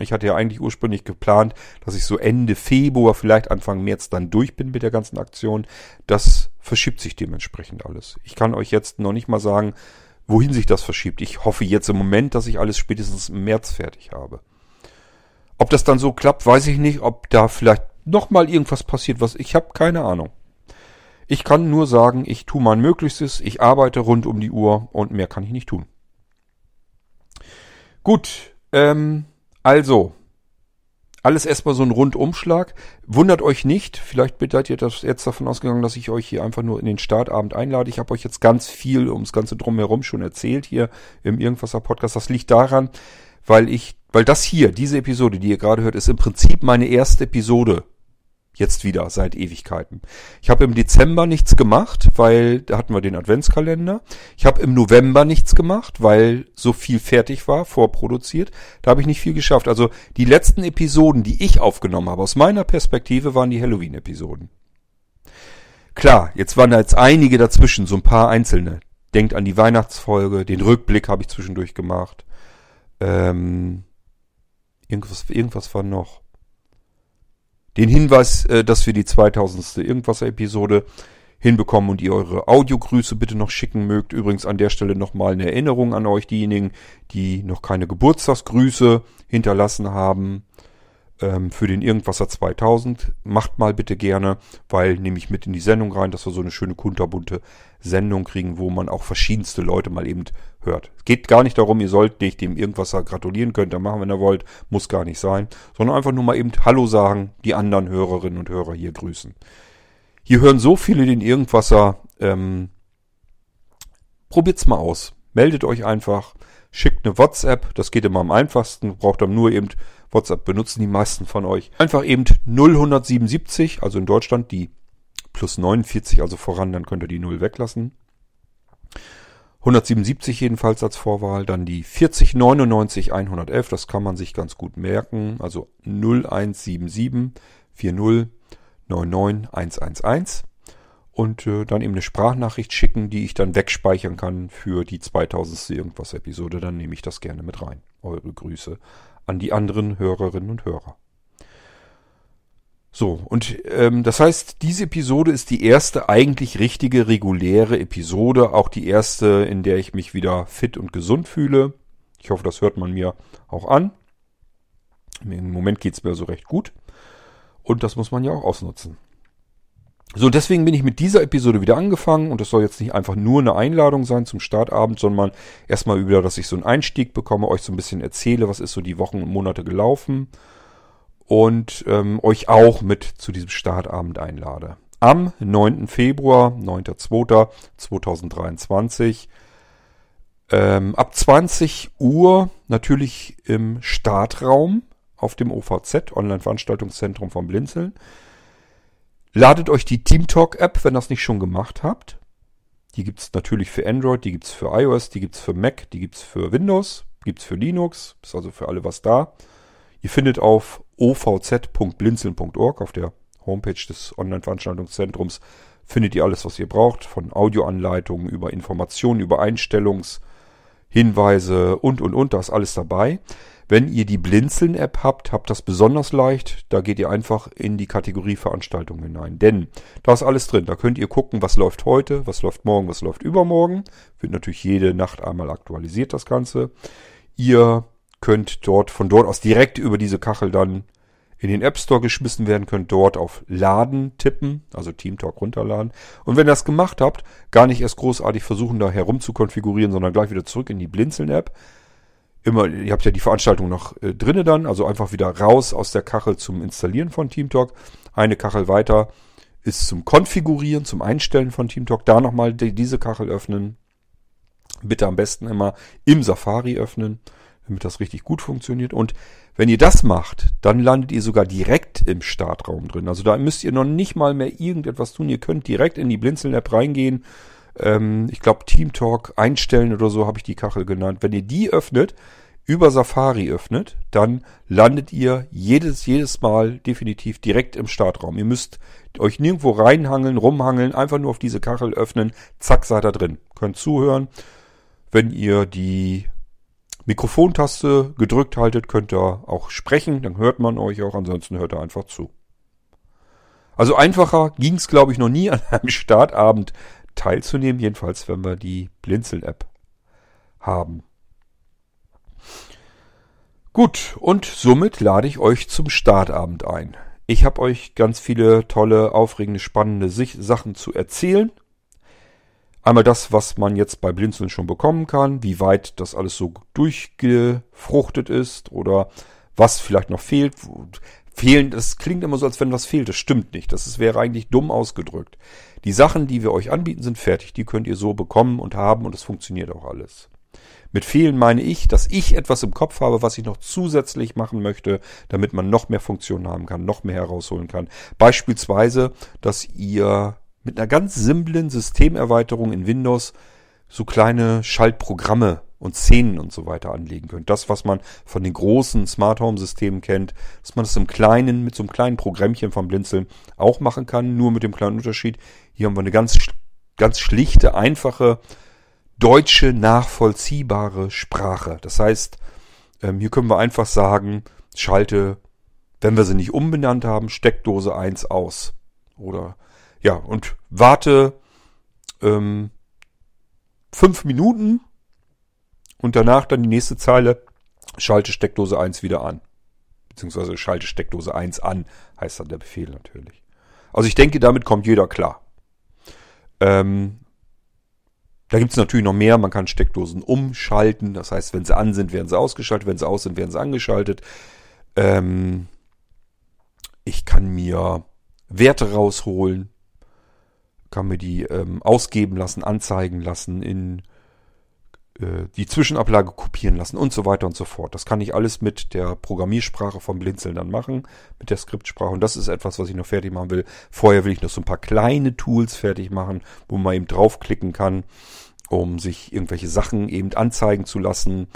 Ich hatte ja eigentlich ursprünglich geplant, dass ich so Ende Februar, vielleicht Anfang März dann durch bin mit der ganzen Aktion. Das verschiebt sich dementsprechend alles. Ich kann euch jetzt noch nicht mal sagen, wohin sich das verschiebt. Ich hoffe jetzt im Moment, dass ich alles spätestens im März fertig habe. Ob das dann so klappt, weiß ich nicht. Ob da vielleicht nochmal irgendwas passiert, was ich habe, keine Ahnung. Ich kann nur sagen, ich tue mein Möglichstes, ich arbeite rund um die Uhr und mehr kann ich nicht tun. Gut, ähm, also, alles erstmal so ein Rundumschlag. Wundert euch nicht, vielleicht seid ihr das jetzt davon ausgegangen, dass ich euch hier einfach nur in den Startabend einlade. Ich habe euch jetzt ganz viel ums ganze Drumherum schon erzählt hier im Irgendwasser Podcast. Das liegt daran, weil ich, weil das hier, diese Episode, die ihr gerade hört, ist im Prinzip meine erste Episode Jetzt wieder, seit Ewigkeiten. Ich habe im Dezember nichts gemacht, weil da hatten wir den Adventskalender. Ich habe im November nichts gemacht, weil so viel fertig war, vorproduziert. Da habe ich nicht viel geschafft. Also die letzten Episoden, die ich aufgenommen habe, aus meiner Perspektive, waren die Halloween-Episoden. Klar, jetzt waren da jetzt einige dazwischen, so ein paar einzelne. Denkt an die Weihnachtsfolge, den Rückblick habe ich zwischendurch gemacht. Ähm, irgendwas, irgendwas war noch den Hinweis, äh, dass wir die 2000. Irgendwas-Episode hinbekommen und ihr eure Audiogrüße bitte noch schicken mögt. Übrigens an der Stelle nochmal eine Erinnerung an euch, diejenigen, die noch keine Geburtstagsgrüße hinterlassen haben. ähm, für den Irgendwasser 2000. Macht mal bitte gerne, weil nehme ich mit in die Sendung rein, dass wir so eine schöne kunterbunte Sendung kriegen, wo man auch verschiedenste Leute mal eben hört. Es geht gar nicht darum, ihr sollt nicht dem Irgendwasser gratulieren, könnt ihr machen, wenn ihr wollt, muss gar nicht sein, sondern einfach nur mal eben Hallo sagen, die anderen Hörerinnen und Hörer hier grüßen. Hier hören so viele den Irgendwasser, ähm, probiert's mal aus. Meldet euch einfach, schickt eine WhatsApp, das geht immer am einfachsten, braucht dann nur eben WhatsApp benutzen die meisten von euch. Einfach eben 0177, also in Deutschland die plus 49, also voran, dann könnt ihr die 0 weglassen. 177 jedenfalls als Vorwahl, dann die 4099 111, das kann man sich ganz gut merken, also 0177 40 99 111 und äh, dann eben eine Sprachnachricht schicken, die ich dann wegspeichern kann für die 2000. irgendwas Episode, dann nehme ich das gerne mit rein. Eure Grüße an die anderen Hörerinnen und Hörer. So, und ähm, das heißt, diese Episode ist die erste eigentlich richtige, reguläre Episode, auch die erste, in der ich mich wieder fit und gesund fühle. Ich hoffe, das hört man mir auch an. Im Moment geht's mir so recht gut. Und das muss man ja auch ausnutzen. So, deswegen bin ich mit dieser Episode wieder angefangen und es soll jetzt nicht einfach nur eine Einladung sein zum Startabend, sondern erstmal wieder, dass ich so einen Einstieg bekomme, euch so ein bisschen erzähle, was ist so die Wochen und Monate gelaufen und ähm, euch auch mit zu diesem Startabend einlade. Am 9. Februar, 9.2.2023, ähm, ab 20 Uhr natürlich im Startraum auf dem OVZ, Online-Veranstaltungszentrum vom Blinzeln. Ladet euch die TeamTalk-App, wenn ihr das nicht schon gemacht habt. Die gibt es natürlich für Android, die gibt es für iOS, die gibt es für Mac, die gibt es für Windows, gibt es für Linux, ist also für alle was da. Ihr findet auf ovz.blinzeln.org, auf der Homepage des Online-Veranstaltungszentrums, findet ihr alles, was ihr braucht, von Audioanleitungen über Informationen, über Einstellungshinweise und, und, und, da ist alles dabei. Wenn ihr die Blinzeln-App habt, habt das besonders leicht. Da geht ihr einfach in die Kategorie Veranstaltungen hinein. Denn da ist alles drin. Da könnt ihr gucken, was läuft heute, was läuft morgen, was läuft übermorgen. Wird natürlich jede Nacht einmal aktualisiert, das Ganze. Ihr könnt dort, von dort aus direkt über diese Kachel dann in den App Store geschmissen werden, könnt dort auf Laden tippen, also TeamTalk runterladen. Und wenn ihr das gemacht habt, gar nicht erst großartig versuchen, da herum zu konfigurieren, sondern gleich wieder zurück in die Blinzeln-App immer, ihr habt ja die Veranstaltung noch äh, drinne dann, also einfach wieder raus aus der Kachel zum Installieren von TeamTalk. Eine Kachel weiter ist zum Konfigurieren, zum Einstellen von TeamTalk. Da nochmal die, diese Kachel öffnen. Bitte am besten immer im Safari öffnen, damit das richtig gut funktioniert. Und wenn ihr das macht, dann landet ihr sogar direkt im Startraum drin. Also da müsst ihr noch nicht mal mehr irgendetwas tun. Ihr könnt direkt in die Blinzeln-App reingehen ähm, ich glaube Team Talk einstellen oder so habe ich die Kachel genannt. Wenn ihr die öffnet, über Safari öffnet, dann landet ihr jedes, jedes Mal definitiv direkt im Startraum. Ihr müsst euch nirgendwo reinhangeln, rumhangeln, einfach nur auf diese Kachel öffnen, zack, seid ihr drin. Könnt zuhören. Wenn ihr die Mikrofontaste gedrückt haltet, könnt ihr auch sprechen, dann hört man euch auch, ansonsten hört ihr einfach zu. Also einfacher ging es, glaube ich, noch nie an einem Startabend teilzunehmen, jedenfalls wenn wir die Blinzeln-App haben. Gut, und somit lade ich euch zum Startabend ein. Ich habe euch ganz viele tolle, aufregende, spannende Sachen zu erzählen. Einmal das, was man jetzt bei Blinzeln schon bekommen kann, wie weit das alles so durchgefruchtet ist oder was vielleicht noch fehlt. Fehlen, das klingt immer so, als wenn was fehlt. Das stimmt nicht. Das wäre eigentlich dumm ausgedrückt. Die Sachen, die wir euch anbieten, sind fertig. Die könnt ihr so bekommen und haben und es funktioniert auch alles. Mit fehlen meine ich, dass ich etwas im Kopf habe, was ich noch zusätzlich machen möchte, damit man noch mehr Funktionen haben kann, noch mehr herausholen kann. Beispielsweise, dass ihr mit einer ganz simplen Systemerweiterung in Windows so kleine Schaltprogramme und Szenen und so weiter anlegen könnt. Das, was man von den großen Smart Home Systemen kennt, dass man das im kleinen, mit so einem kleinen Programmchen vom Blinzeln auch machen kann, nur mit dem kleinen Unterschied. Hier haben wir eine ganz, ganz schlichte, einfache, deutsche, nachvollziehbare Sprache. Das heißt, ähm, hier können wir einfach sagen, schalte, wenn wir sie nicht umbenannt haben, Steckdose 1 aus. Oder, ja, und warte, ähm, fünf Minuten, und danach dann die nächste Zeile, schalte Steckdose 1 wieder an. beziehungsweise schalte Steckdose 1 an, heißt dann der Befehl natürlich. Also ich denke, damit kommt jeder klar. Ähm, da gibt es natürlich noch mehr. Man kann Steckdosen umschalten. Das heißt, wenn sie an sind, werden sie ausgeschaltet. Wenn sie aus sind, werden sie angeschaltet. Ähm, ich kann mir Werte rausholen. Kann mir die ähm, ausgeben lassen, anzeigen lassen, in äh, die Zwischenablage kopieren lassen und so weiter und so fort. Das kann ich alles mit der Programmiersprache vom Blinzeln dann machen, mit der Skriptsprache. Und das ist etwas, was ich noch fertig machen will. Vorher will ich noch so ein paar kleine Tools fertig machen, wo man eben draufklicken kann um sich irgendwelche Sachen eben anzeigen zu lassen.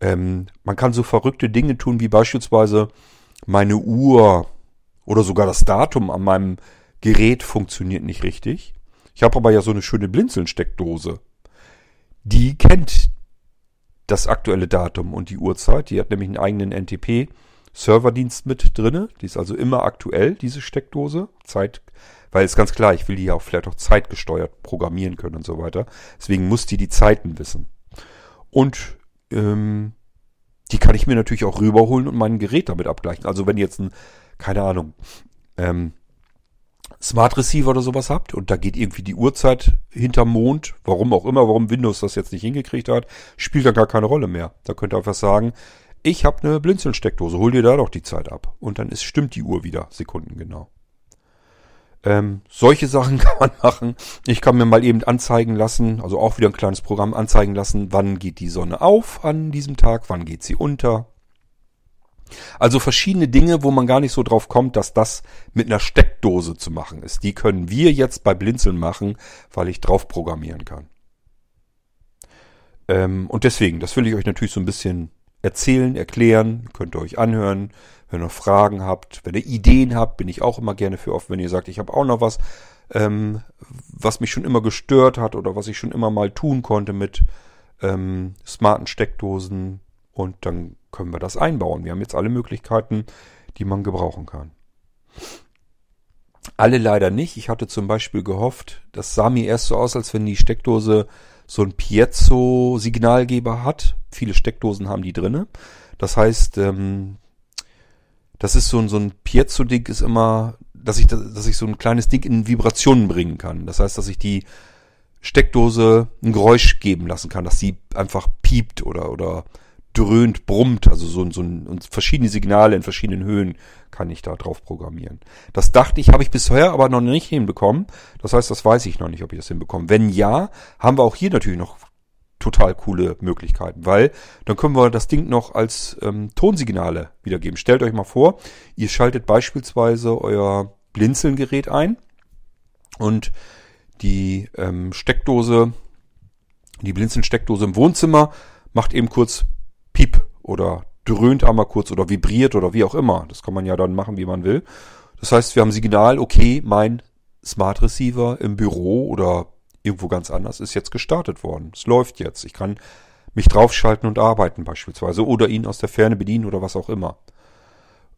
Ähm, man kann so verrückte Dinge tun, wie beispielsweise meine Uhr oder sogar das Datum an meinem Gerät funktioniert nicht richtig. Ich habe aber ja so eine schöne Blinzeln-Steckdose. Die kennt das aktuelle Datum und die Uhrzeit. Die hat nämlich einen eigenen NTP-Serverdienst mit drinne. Die ist also immer aktuell, diese Steckdose. Zeit weil es ganz klar, ich will die ja auch vielleicht auch zeitgesteuert programmieren können und so weiter. Deswegen muss die die Zeiten wissen. Und ähm, die kann ich mir natürlich auch rüberholen und mein Gerät damit abgleichen. Also wenn jetzt ein, keine Ahnung, ähm, Smart Receiver oder sowas habt und da geht irgendwie die Uhrzeit hinterm Mond, warum auch immer, warum Windows das jetzt nicht hingekriegt hat, spielt da gar keine Rolle mehr. Da könnt ihr einfach sagen, ich habe eine Blinzeln-Steckdose, hol dir da doch die Zeit ab. Und dann ist, stimmt die Uhr wieder, Sekunden genau. Ähm, solche Sachen kann man machen. Ich kann mir mal eben anzeigen lassen, also auch wieder ein kleines Programm anzeigen lassen, wann geht die Sonne auf an diesem Tag, wann geht sie unter. Also verschiedene Dinge, wo man gar nicht so drauf kommt, dass das mit einer Steckdose zu machen ist. Die können wir jetzt bei Blinzeln machen, weil ich drauf programmieren kann. Ähm, und deswegen, das will ich euch natürlich so ein bisschen erzählen, erklären, könnt ihr euch anhören. Wenn ihr Fragen habt, wenn ihr Ideen habt, bin ich auch immer gerne für offen. Wenn ihr sagt, ich habe auch noch was, ähm, was mich schon immer gestört hat oder was ich schon immer mal tun konnte mit ähm, smarten Steckdosen und dann können wir das einbauen. Wir haben jetzt alle Möglichkeiten, die man gebrauchen kann. Alle leider nicht. Ich hatte zum Beispiel gehofft, das sah mir erst so aus, als wenn die Steckdose so ein Piezo-Signalgeber hat. Viele Steckdosen haben die drinne. Das heißt, ähm, das ist so ein, so ein Piezo-Ding ist immer, dass ich, dass ich so ein kleines Ding in Vibrationen bringen kann. Das heißt, dass ich die Steckdose ein Geräusch geben lassen kann, dass sie einfach piept oder, oder dröhnt, brummt, also so, so ein, verschiedene Signale in verschiedenen Höhen kann ich da drauf programmieren. Das dachte ich, habe ich bisher aber noch nicht hinbekommen. Das heißt, das weiß ich noch nicht, ob ich das hinbekomme. Wenn ja, haben wir auch hier natürlich noch total coole Möglichkeiten, weil dann können wir das Ding noch als ähm, Tonsignale wiedergeben. Stellt euch mal vor, ihr schaltet beispielsweise euer Blinzelgerät ein und die ähm, Steckdose, die Blinzeln-Steckdose im Wohnzimmer macht eben kurz Piep oder dröhnt einmal kurz oder vibriert oder wie auch immer. Das kann man ja dann machen, wie man will. Das heißt, wir haben Signal, okay, mein Smart Receiver im Büro oder irgendwo ganz anders ist jetzt gestartet worden. Es läuft jetzt. Ich kann mich draufschalten und arbeiten beispielsweise oder ihn aus der Ferne bedienen oder was auch immer.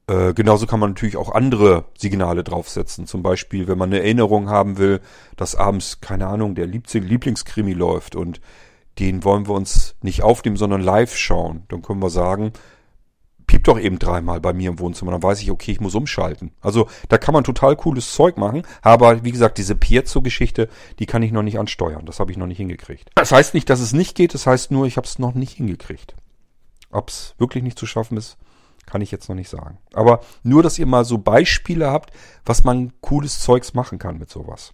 Äh, genauso kann man natürlich auch andere Signale draufsetzen. Zum Beispiel, wenn man eine Erinnerung haben will, dass abends, keine Ahnung, der Lieblingskrimi läuft und den wollen wir uns nicht aufnehmen, sondern live schauen. Dann können wir sagen, piept doch eben dreimal bei mir im Wohnzimmer, dann weiß ich, okay, ich muss umschalten. Also da kann man total cooles Zeug machen, aber wie gesagt, diese Piezo-Geschichte, die kann ich noch nicht ansteuern. Das habe ich noch nicht hingekriegt. Das heißt nicht, dass es nicht geht, das heißt nur, ich habe es noch nicht hingekriegt. Ob es wirklich nicht zu schaffen ist, kann ich jetzt noch nicht sagen. Aber nur, dass ihr mal so Beispiele habt, was man cooles Zeugs machen kann mit sowas.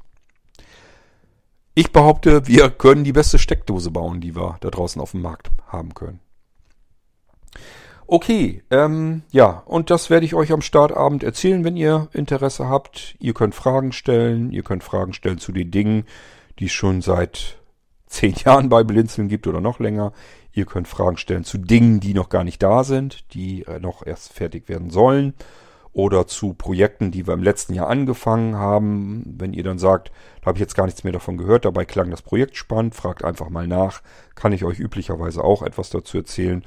Ich behaupte, wir können die beste Steckdose bauen, die wir da draußen auf dem Markt haben können. Okay, ähm, ja, und das werde ich euch am Startabend erzählen, wenn ihr Interesse habt. Ihr könnt Fragen stellen, ihr könnt Fragen stellen zu den Dingen, die es schon seit zehn Jahren bei Blinzeln gibt oder noch länger. Ihr könnt Fragen stellen zu Dingen, die noch gar nicht da sind, die äh, noch erst fertig werden sollen. Oder zu Projekten, die wir im letzten Jahr angefangen haben. Wenn ihr dann sagt, da habe ich jetzt gar nichts mehr davon gehört, dabei klang das Projekt spannend, fragt einfach mal nach. Kann ich euch üblicherweise auch etwas dazu erzählen.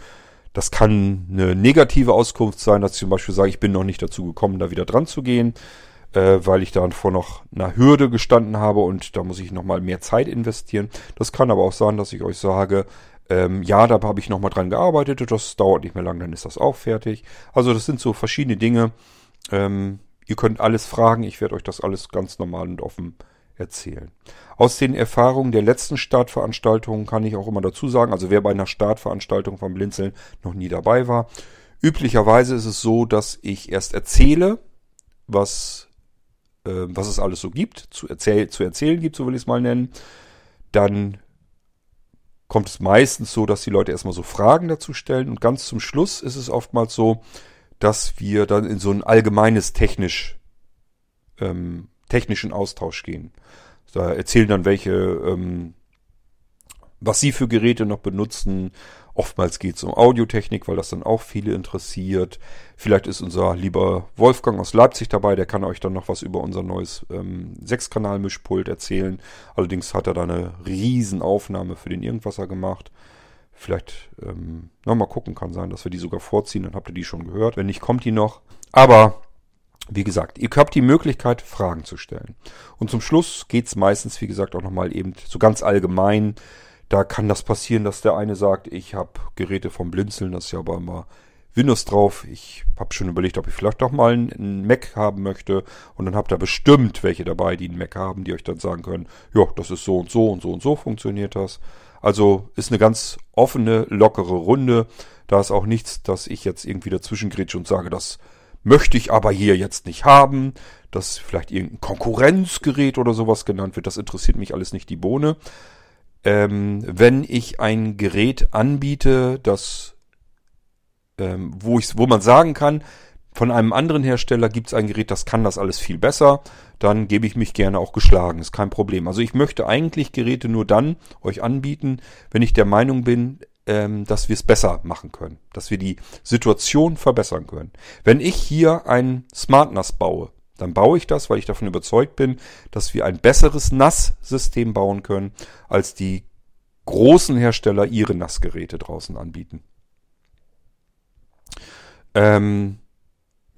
Das kann eine negative Auskunft sein, dass ich zum Beispiel sage, ich bin noch nicht dazu gekommen, da wieder dran zu gehen, äh, weil ich dann vor noch einer Hürde gestanden habe und da muss ich nochmal mehr Zeit investieren. Das kann aber auch sein, dass ich euch sage, Ähm, ja, da habe ich nochmal dran gearbeitet, das dauert nicht mehr lang, dann ist das auch fertig. Also das sind so verschiedene Dinge. Ähm, ihr könnt alles fragen, ich werde euch das alles ganz normal und offen erzählen. Aus den Erfahrungen der letzten Startveranstaltungen kann ich auch immer dazu sagen, also wer bei einer Startveranstaltung vom Blinzeln noch nie dabei war, üblicherweise ist es so, dass ich erst erzähle, was, äh, was es alles so gibt, zu, erzähl zu erzählen gibt, so will ich es mal nennen. Dann kommt es meistens so, dass die Leute erstmal so Fragen dazu stellen und ganz zum Schluss ist es oftmals so, dass wir dann in so ein allgemeines technisch ähm, technischen Austausch gehen. Da erzählen dann welche, ähm, was sie für Geräte noch benutzen. Oftmals geht es um Audiotechnik, weil das dann auch viele interessiert. Vielleicht ist unser lieber Wolfgang aus Leipzig dabei, der kann euch dann noch was über unser neues ähm, Sechskanal-Mischpult erzählen. Allerdings hat er da eine Riesenaufnahme für den Irgendwasser gemacht. Vielleicht ähm, nochmal gucken kann sein, dass wir die sogar vorziehen, dann habt ihr die schon gehört. Wenn nicht, kommt die noch. Aber wie gesagt, ihr habt die Möglichkeit, Fragen zu stellen. Und zum Schluss geht's meistens, wie gesagt, auch nochmal eben so ganz allgemein. Da kann das passieren, dass der eine sagt, ich habe Geräte vom Blinzeln, das ist ja aber immer Windows drauf. Ich habe schon überlegt, ob ich vielleicht doch mal einen Mac haben möchte. Und dann habt ihr bestimmt welche dabei, die einen Mac haben, die euch dann sagen können, ja, das ist so und so und so und so funktioniert das. Also ist eine ganz offene, lockere Runde. Da ist auch nichts, dass ich jetzt irgendwie dazwischen grätsche und sage, das möchte ich aber hier jetzt nicht haben, dass vielleicht irgendein Konkurrenzgerät oder sowas genannt wird. Das interessiert mich alles nicht die Bohne. Ähm, wenn ich ein Gerät anbiete, das, ähm, wo, ich, wo man sagen kann, von einem anderen Hersteller gibt es ein Gerät, das kann das alles viel besser, dann gebe ich mich gerne auch geschlagen, ist kein Problem. Also ich möchte eigentlich Geräte nur dann euch anbieten, wenn ich der Meinung bin, ähm, dass wir es besser machen können, dass wir die Situation verbessern können. Wenn ich hier ein Smart NAS baue, dann baue ich das, weil ich davon überzeugt bin, dass wir ein besseres NAS-System bauen können, als die großen Hersteller ihre NAS-Geräte draußen anbieten. Ähm,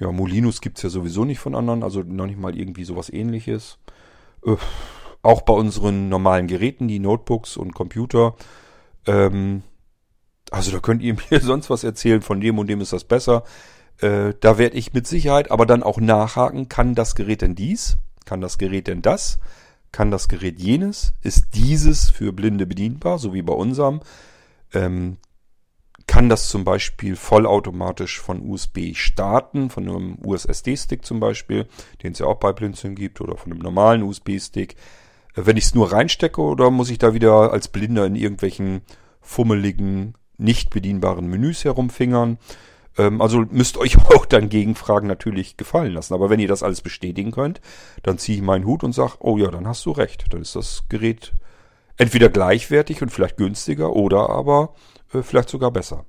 ja, Molinos gibt's ja sowieso nicht von anderen, also noch nicht mal irgendwie sowas ähnliches. Äh, auch bei unseren normalen Geräten, die Notebooks und Computer, ähm, also da könnt ihr mir sonst was erzählen, von dem und dem ist das besser. Äh, da werde ich mit Sicherheit aber dann auch nachhaken, kann das Gerät denn dies? Kann das Gerät denn das? Kann das Gerät jenes? Ist dieses für Blinde bedienbar, so wie bei unserem? Ähm, kann das zum Beispiel vollautomatisch von USB starten, von einem USSD-Stick zum Beispiel, den es ja auch bei Blinzeln gibt, oder von einem normalen USB-Stick. Äh, wenn ich es nur reinstecke, oder muss ich da wieder als Blinder in irgendwelchen fummeligen nicht bedienbaren Menüs herumfingern. Ähm, also müsst euch auch dann Gegenfragen natürlich gefallen lassen. Aber wenn ihr das alles bestätigen könnt, dann ziehe ich meinen Hut und sage, oh ja, dann hast du recht. Dann ist das Gerät entweder gleichwertig und vielleicht günstiger oder aber vielleicht sogar besser.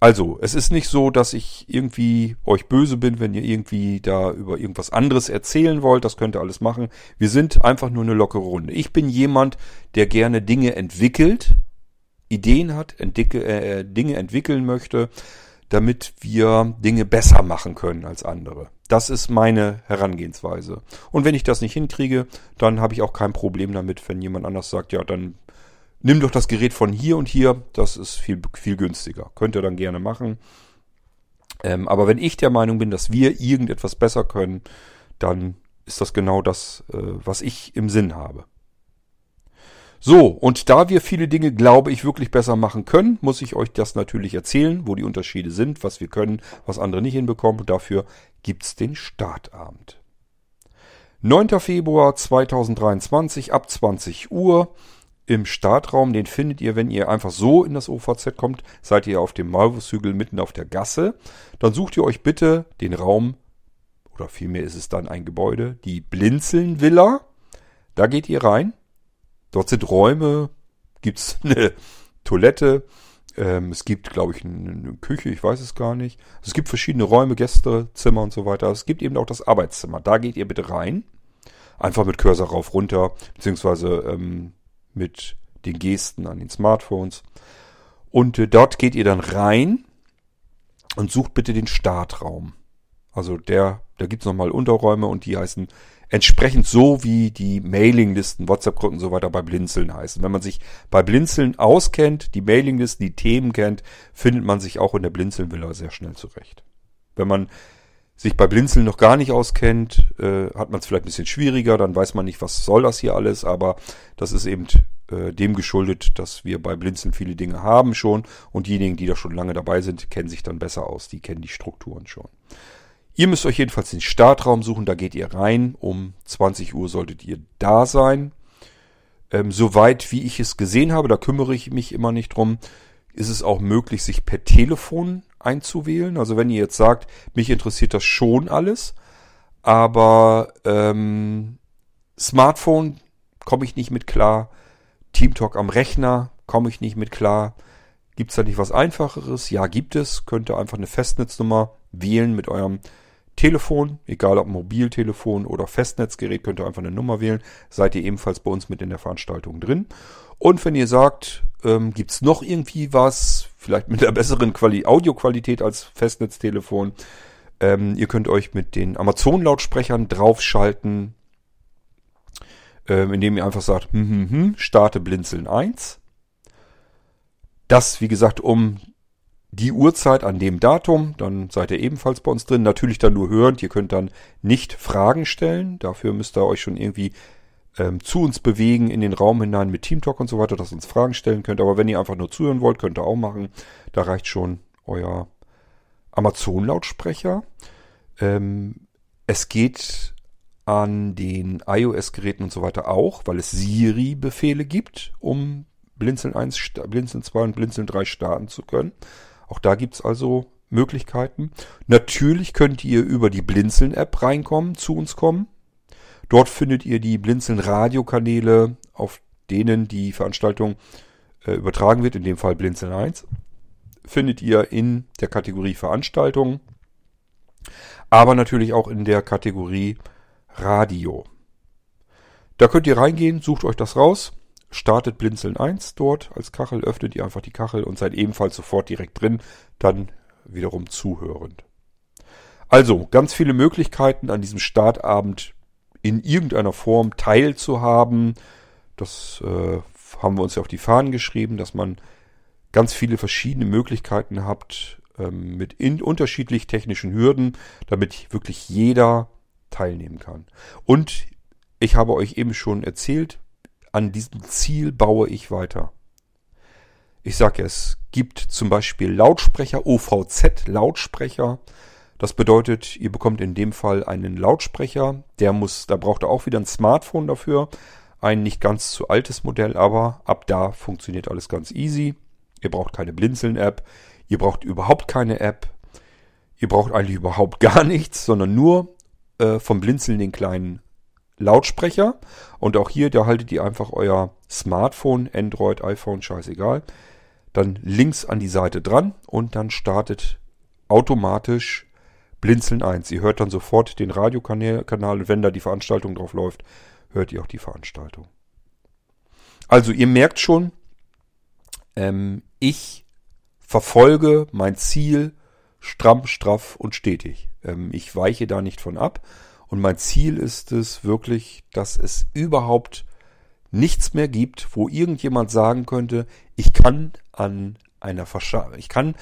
Also, es ist nicht so, dass ich irgendwie euch böse bin, wenn ihr irgendwie da über irgendwas anderes erzählen wollt. Das könnt ihr alles machen. Wir sind einfach nur eine lockere Runde. Ich bin jemand, der gerne Dinge entwickelt Ideen hat, entdicke, äh, Dinge entwickeln möchte, damit wir Dinge besser machen können als andere. Das ist meine Herangehensweise. Und wenn ich das nicht hinkriege, dann habe ich auch kein Problem damit, wenn jemand anders sagt, ja, dann nimm doch das Gerät von hier und hier, das ist viel, viel günstiger. Könnt ihr dann gerne machen. Ähm, aber wenn ich der Meinung bin, dass wir irgendetwas besser können, dann ist das genau das, äh, was ich im Sinn habe. So, und da wir viele Dinge, glaube ich, wirklich besser machen können, muss ich euch das natürlich erzählen, wo die Unterschiede sind, was wir können, was andere nicht hinbekommen. Und dafür gibt's den Startabend. 9. Februar 2023 ab 20 Uhr im Startraum. Den findet ihr, wenn ihr einfach so in das OVZ kommt, seid ihr auf dem Malvushügel mitten auf der Gasse. Dann sucht ihr euch bitte den Raum, oder vielmehr ist es dann ein Gebäude, die Blinzeln Villa. Da geht ihr rein. Dort sind Räume, gibt's eine Toilette, ähm, es gibt, glaube ich, eine, eine, Küche, ich weiß es gar nicht. Also es gibt verschiedene Räume, Gästezimmer und so weiter. Es gibt eben auch das Arbeitszimmer. Da geht ihr bitte rein. Einfach mit Cursor rauf, runter, beziehungsweise ähm, mit den Gesten an den Smartphones. Und äh, dort geht ihr dann rein und sucht bitte den Startraum. Also der, da gibt's nochmal Unterräume und die heißen entsprechend so wie die Mailinglisten, WhatsApp-Gruppen und so weiter bei Blinzeln heißen. Wenn man sich bei Blinzeln auskennt, die Mailinglisten, die Themen kennt, findet man sich auch in der Blinzeln-Villa sehr schnell zurecht. Wenn man sich bei Blinzeln noch gar nicht auskennt, äh, hat man es vielleicht ein bisschen schwieriger, dann weiß man nicht, was soll das hier alles, aber das ist eben äh, dem geschuldet, dass wir bei Blinzeln viele Dinge haben schon und diejenigen, die da schon lange dabei sind, kennen sich dann besser aus, die kennen die Strukturen schon. Ihr müsst euch jedenfalls den Startraum suchen, da geht ihr rein, um 20 Uhr solltet ihr da sein. Ähm, soweit wie ich es gesehen habe, da kümmere ich mich immer nicht drum, ist es auch möglich, sich per Telefon einzuwählen. Also wenn ihr jetzt sagt, mich interessiert das schon alles, aber ähm, Smartphone komme ich nicht mit klar, Teamtalk am Rechner komme ich nicht mit klar. Gibt es da nicht was Einfacheres? Ja, gibt es. Könnt ihr einfach eine Festnetznummer wählen mit eurem Telefon, egal ob Mobiltelefon oder Festnetzgerät, könnt ihr einfach eine Nummer wählen. Seid ihr ebenfalls bei uns mit in der Veranstaltung drin. Und wenn ihr sagt, ähm, gibt es noch irgendwie was, vielleicht mit der besseren Quali Audioqualität als Festnetztelefon, ähm, ihr könnt euch mit den Amazon-Lautsprechern draufschalten, ähm, indem ihr einfach sagt, hm, hm, hm, starte Blinzeln 1. Das, wie gesagt, um die Uhrzeit an dem Datum, dann seid ihr ebenfalls bei uns drin. Natürlich dann nur hörend, ihr könnt dann nicht Fragen stellen. Dafür müsst ihr euch schon irgendwie ähm, zu uns bewegen in den Raum hinein mit Teamtalk und so weiter, dass ihr uns Fragen stellen könnt. Aber wenn ihr einfach nur zuhören wollt, könnt ihr auch machen. Da reicht schon euer Amazon-Lautsprecher. Ähm, es geht an den iOS-Geräten und so weiter auch, weil es Siri-Befehle gibt, um Blinzeln 1, Blinzeln 2 und Blinzeln 3 starten zu können. Auch da gibt's also Möglichkeiten. Natürlich könnt ihr über die Blinzeln-App reinkommen, zu uns kommen. Dort findet ihr die Blinzeln-Radiokanäle, auf denen die Veranstaltung äh, übertragen wird, in dem Fall Blinzeln 1. Findet ihr in der Kategorie Veranstaltungen, aber natürlich auch in der Kategorie Radio. Da könnt ihr reingehen, sucht euch das raus, startet Blinzeln 1 dort als Kachel, öffnet ihr einfach die Kachel und seid ebenfalls sofort direkt drin, dann wiederum zuhörend. Also ganz viele Möglichkeiten an diesem Startabend in irgendeiner Form teilzuhaben. Das äh, haben wir uns ja auf die Fahnen geschrieben, dass man ganz viele verschiedene Möglichkeiten habt ähm, mit in unterschiedlich technischen Hürden, damit wirklich jeder teilnehmen kann. Und ich habe euch eben schon erzählt, an diesem Ziel baue ich weiter. Ich sage es gibt zum Beispiel Lautsprecher, OVZ Lautsprecher, das bedeutet, ihr bekommt in dem Fall einen Lautsprecher, der muss, da braucht ihr auch wieder ein Smartphone dafür. Ein nicht ganz zu altes Modell, aber ab da funktioniert alles ganz easy. Ihr braucht keine Blinzeln-App, ihr braucht überhaupt keine App, ihr braucht eigentlich überhaupt gar nichts, sondern nur äh, vom Blinzeln den kleinen Lautsprecher. Und auch hier, da haltet ihr einfach euer Smartphone, Android, iPhone, scheißegal, dann links an die Seite dran und dann startet automatisch Blinzeln 1. Ihr hört dann sofort den Radiokanal wenn da die Veranstaltung drauf läuft, hört ihr auch die Veranstaltung. Also ihr merkt schon, ähm, ich verfolge mein Ziel stramm, straff und stetig. Ähm, ich weiche da nicht von ab. Und mein Ziel ist es wirklich, dass es überhaupt nichts mehr gibt, wo irgendjemand sagen könnte, ich kann an einer Verscha ich kann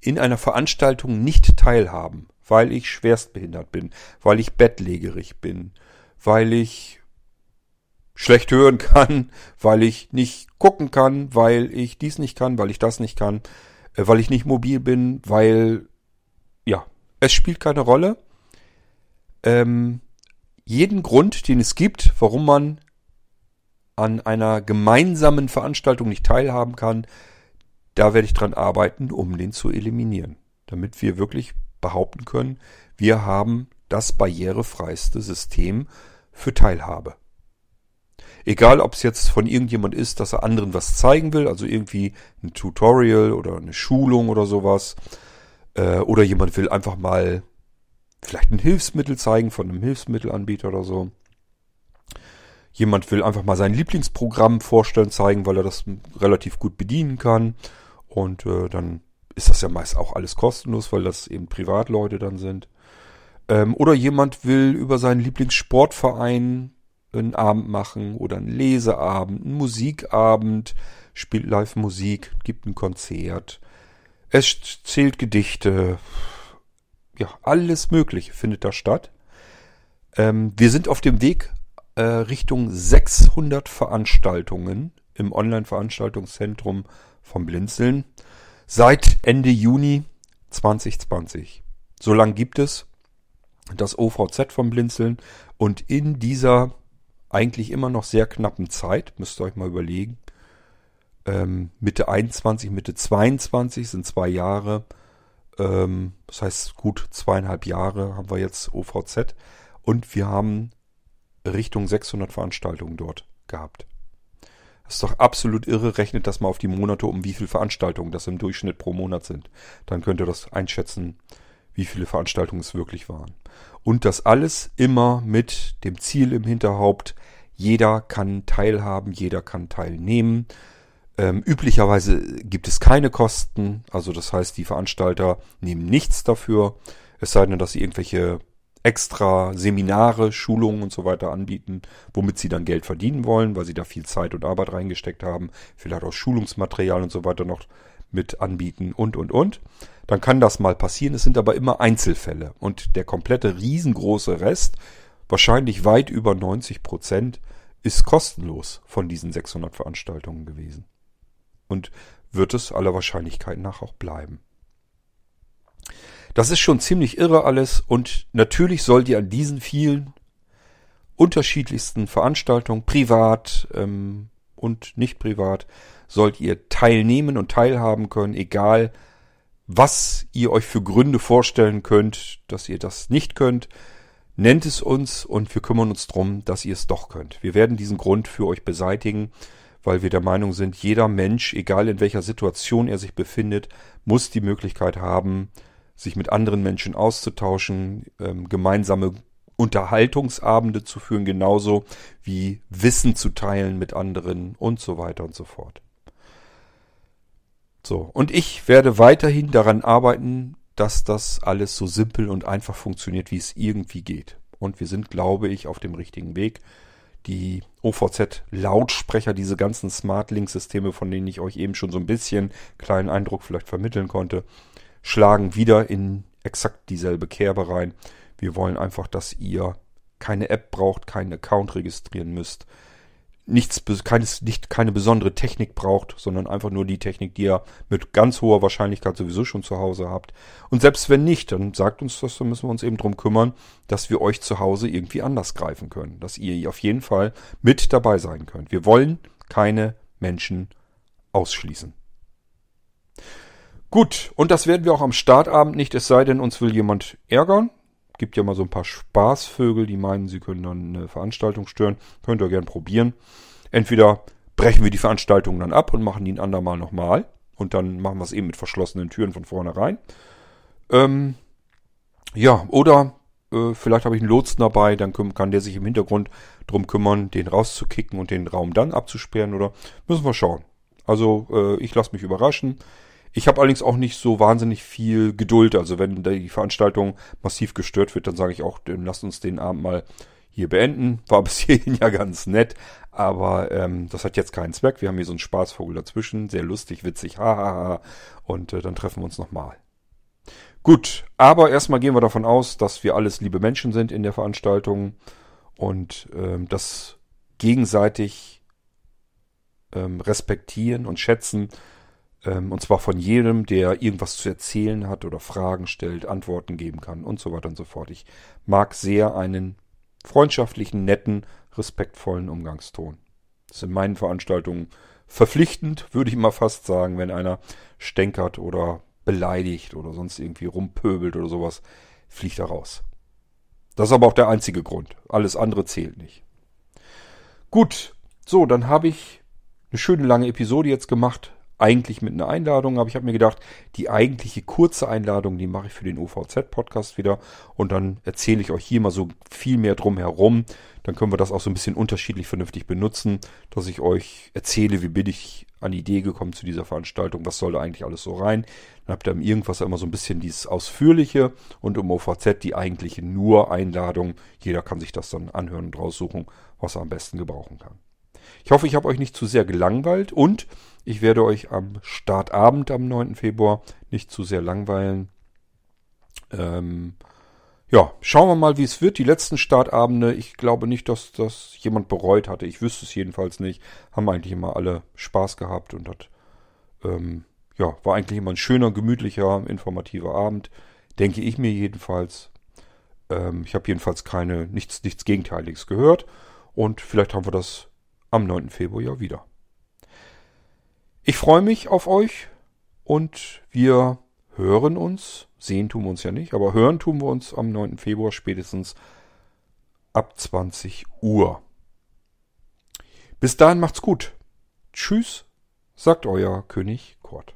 in einer Veranstaltung nicht teilhaben weil ich schwerstbehindert bin, weil ich bettlägerig bin, weil ich schlecht hören kann, weil ich nicht gucken kann, weil ich dies nicht kann, weil ich das nicht kann, äh, weil ich nicht mobil bin, weil ja, es spielt keine Rolle. Ähm, jeden Grund, den es gibt, warum man an einer gemeinsamen Veranstaltung nicht teilhaben kann, da werde ich dran arbeiten, um den zu eliminieren, damit wir wirklich behaupten können, wir haben das barrierefreiste System für Teilhabe. Egal, ob es jetzt von irgendjemand ist, dass er anderen was zeigen will, also irgendwie ein Tutorial oder eine Schulung oder sowas, äh, oder jemand will einfach mal vielleicht ein Hilfsmittel zeigen von einem Hilfsmittelanbieter oder so. Jemand will einfach mal sein Lieblingsprogramm vorstellen, zeigen, weil er das relativ gut bedienen kann. Und äh, dann ist das ja meist auch alles kostenlos, weil das eben Privatleute dann sind. Ähm, oder jemand will über seinen Lieblingssportverein einen Abend machen oder einen Leseabend, einen Musikabend, spielt Live-Musik, gibt ein Konzert. Es zählt Gedichte. Ja, alles Mögliche findet da statt. Ähm, wir sind auf dem Weg äh, Richtung 600 Veranstaltungen im Online-Veranstaltungszentrum vom Blinzeln seit Ende Juni 2020. So lang gibt es das OVZ vom Blinzeln und in dieser eigentlich immer noch sehr knappen Zeit, müsst ihr euch mal überlegen, ähm, Mitte 21, Mitte 22 sind zwei Jahre, ähm, das heißt gut zweieinhalb Jahre haben wir jetzt OVZ und wir haben Richtung 600 Veranstaltungen dort gehabt. Das ist doch absolut irre. Rechnet das mal auf die Monate um, wie viele Veranstaltungen das im Durchschnitt pro Monat sind. Dann könnt ihr das einschätzen, wie viele Veranstaltungen es wirklich waren. Und das alles immer mit dem Ziel im Hinterhaupt, jeder kann teilhaben, jeder kann teilnehmen. Ähm, üblicherweise gibt es keine Kosten, also das heißt, die Veranstalter nehmen nichts dafür, es sei denn, dass sie irgendwelche extra Seminare, Schulungen und so weiter anbieten, womit sie dann Geld verdienen wollen, weil sie da viel Zeit und Arbeit reingesteckt haben, vielleicht auch Schulungsmaterial und so weiter noch mit anbieten und, und, und. Dann kann das mal passieren. Es sind aber immer Einzelfälle. Und der komplette riesengroße Rest, wahrscheinlich weit über 90 Prozent, ist kostenlos von diesen 600 Veranstaltungen gewesen. Und wird es aller Wahrscheinlichkeit nach auch bleiben. Das ist schon ziemlich irre alles und natürlich sollt ihr an diesen vielen unterschiedlichsten Veranstaltungen, privat ähm, und nicht privat, sollt ihr teilnehmen und teilhaben können, egal was ihr euch für Gründe vorstellen könnt, dass ihr das nicht könnt. Nennt es uns und wir kümmern uns drum, dass ihr es doch könnt. Wir werden diesen Grund für euch beseitigen, weil wir der Meinung sind, jeder Mensch, egal in welcher Situation er sich befindet, muss die Möglichkeit haben, sich mit anderen Menschen auszutauschen, ähm, gemeinsame Unterhaltungsabende zu führen, genauso wie Wissen zu teilen mit anderen und so weiter und so fort. So, und ich werde weiterhin daran arbeiten, dass das alles so simpel und einfach funktioniert, wie es irgendwie geht. Und wir sind, glaube ich, auf dem richtigen Weg. Die OVZ-Lautsprecher, diese ganzen Smart Link-Systeme, von denen ich euch eben schon so ein bisschen kleinen Eindruck vielleicht vermitteln konnte, schlagen wieder in exakt dieselbe Kerbe rein. Wir wollen einfach, dass ihr keine App braucht, keinen Account registrieren müsst, nichts, keines, nicht, keine besondere Technik braucht, sondern einfach nur die Technik, die ihr mit ganz hoher Wahrscheinlichkeit sowieso schon zu Hause habt. Und selbst wenn nicht, dann sagt uns das, dann müssen wir uns eben drum kümmern, dass wir euch zu Hause irgendwie anders greifen können, dass ihr auf jeden Fall mit dabei sein könnt. Wir wollen keine Menschen ausschließen. Gut, und das werden wir auch am Startabend nicht, es sei denn, uns will jemand ärgern. Gibt ja mal so ein paar Spaßvögel, die meinen, sie können dann eine Veranstaltung stören. Könnt ihr gern probieren. Entweder brechen wir die Veranstaltung dann ab und machen die ein andermal nochmal. Und dann machen wir es eben mit verschlossenen Türen von vornherein. Ähm, ja, oder äh, vielleicht habe ich einen Lotsen dabei, dann kann der sich im Hintergrund drum kümmern, den rauszukicken und den Raum dann abzusperren. Oder müssen wir schauen. Also äh, ich lasse mich überraschen. Ich habe allerdings auch nicht so wahnsinnig viel Geduld. Also wenn die Veranstaltung massiv gestört wird, dann sage ich auch, lasst uns den Abend mal hier beenden. War bis hierhin ja ganz nett, aber ähm, das hat jetzt keinen Zweck. Wir haben hier so einen Spaßvogel dazwischen, sehr lustig, witzig, hahaha. Und äh, dann treffen wir uns nochmal. Gut, aber erstmal gehen wir davon aus, dass wir alles liebe Menschen sind in der Veranstaltung und ähm, das gegenseitig ähm, respektieren und schätzen und zwar von jedem, der irgendwas zu erzählen hat oder Fragen stellt, Antworten geben kann und so weiter und so fort. Ich mag sehr einen freundschaftlichen, netten, respektvollen Umgangston. Das ist in meinen Veranstaltungen verpflichtend, würde ich mal fast sagen, wenn einer stänkert oder beleidigt oder sonst irgendwie rumpöbelt oder sowas, fliegt er raus. Das ist aber auch der einzige Grund. Alles andere zählt nicht. Gut, so, dann habe ich eine schöne lange Episode jetzt gemacht eigentlich mit einer Einladung, aber ich habe mir gedacht, die eigentliche kurze Einladung, die mache ich für den OVZ-Podcast wieder und dann erzähle ich euch hier mal so viel mehr drum herum. Dann können wir das auch so ein bisschen unterschiedlich vernünftig benutzen, dass ich euch erzähle, wie bin ich an die Idee gekommen zu dieser Veranstaltung, was soll da eigentlich alles so rein. Dann habt ihr im Irgendwas immer so ein bisschen dieses Ausführliche und im OVZ die eigentliche nur Einladung. Jeder kann sich das dann anhören und raussuchen, was er am besten gebrauchen kann. Ich hoffe, ich habe euch nicht zu sehr gelangweilt und ich werde euch am Startabend am 9. Februar nicht zu sehr langweilen. Ähm, ja, schauen wir mal, wie es wird. Die letzten Startabende, ich glaube nicht, dass das jemand bereut hatte. Ich wüsste es jedenfalls nicht. Haben eigentlich immer alle Spaß gehabt und hat, ähm, ja, war eigentlich immer ein schöner, gemütlicher, informativer Abend. Denke ich mir jedenfalls. Ähm, ich habe jedenfalls keine, nichts, nichts Gegenteiliges gehört. Und vielleicht haben wir das am 9. Februar ja wieder. Ich freue mich auf euch und wir hören uns. Sehen tun wir uns ja nicht, aber hören tun wir uns am 9. Februar spätestens ab 20 Uhr. Bis dahin macht's gut. Tschüss, sagt euer König Kurt.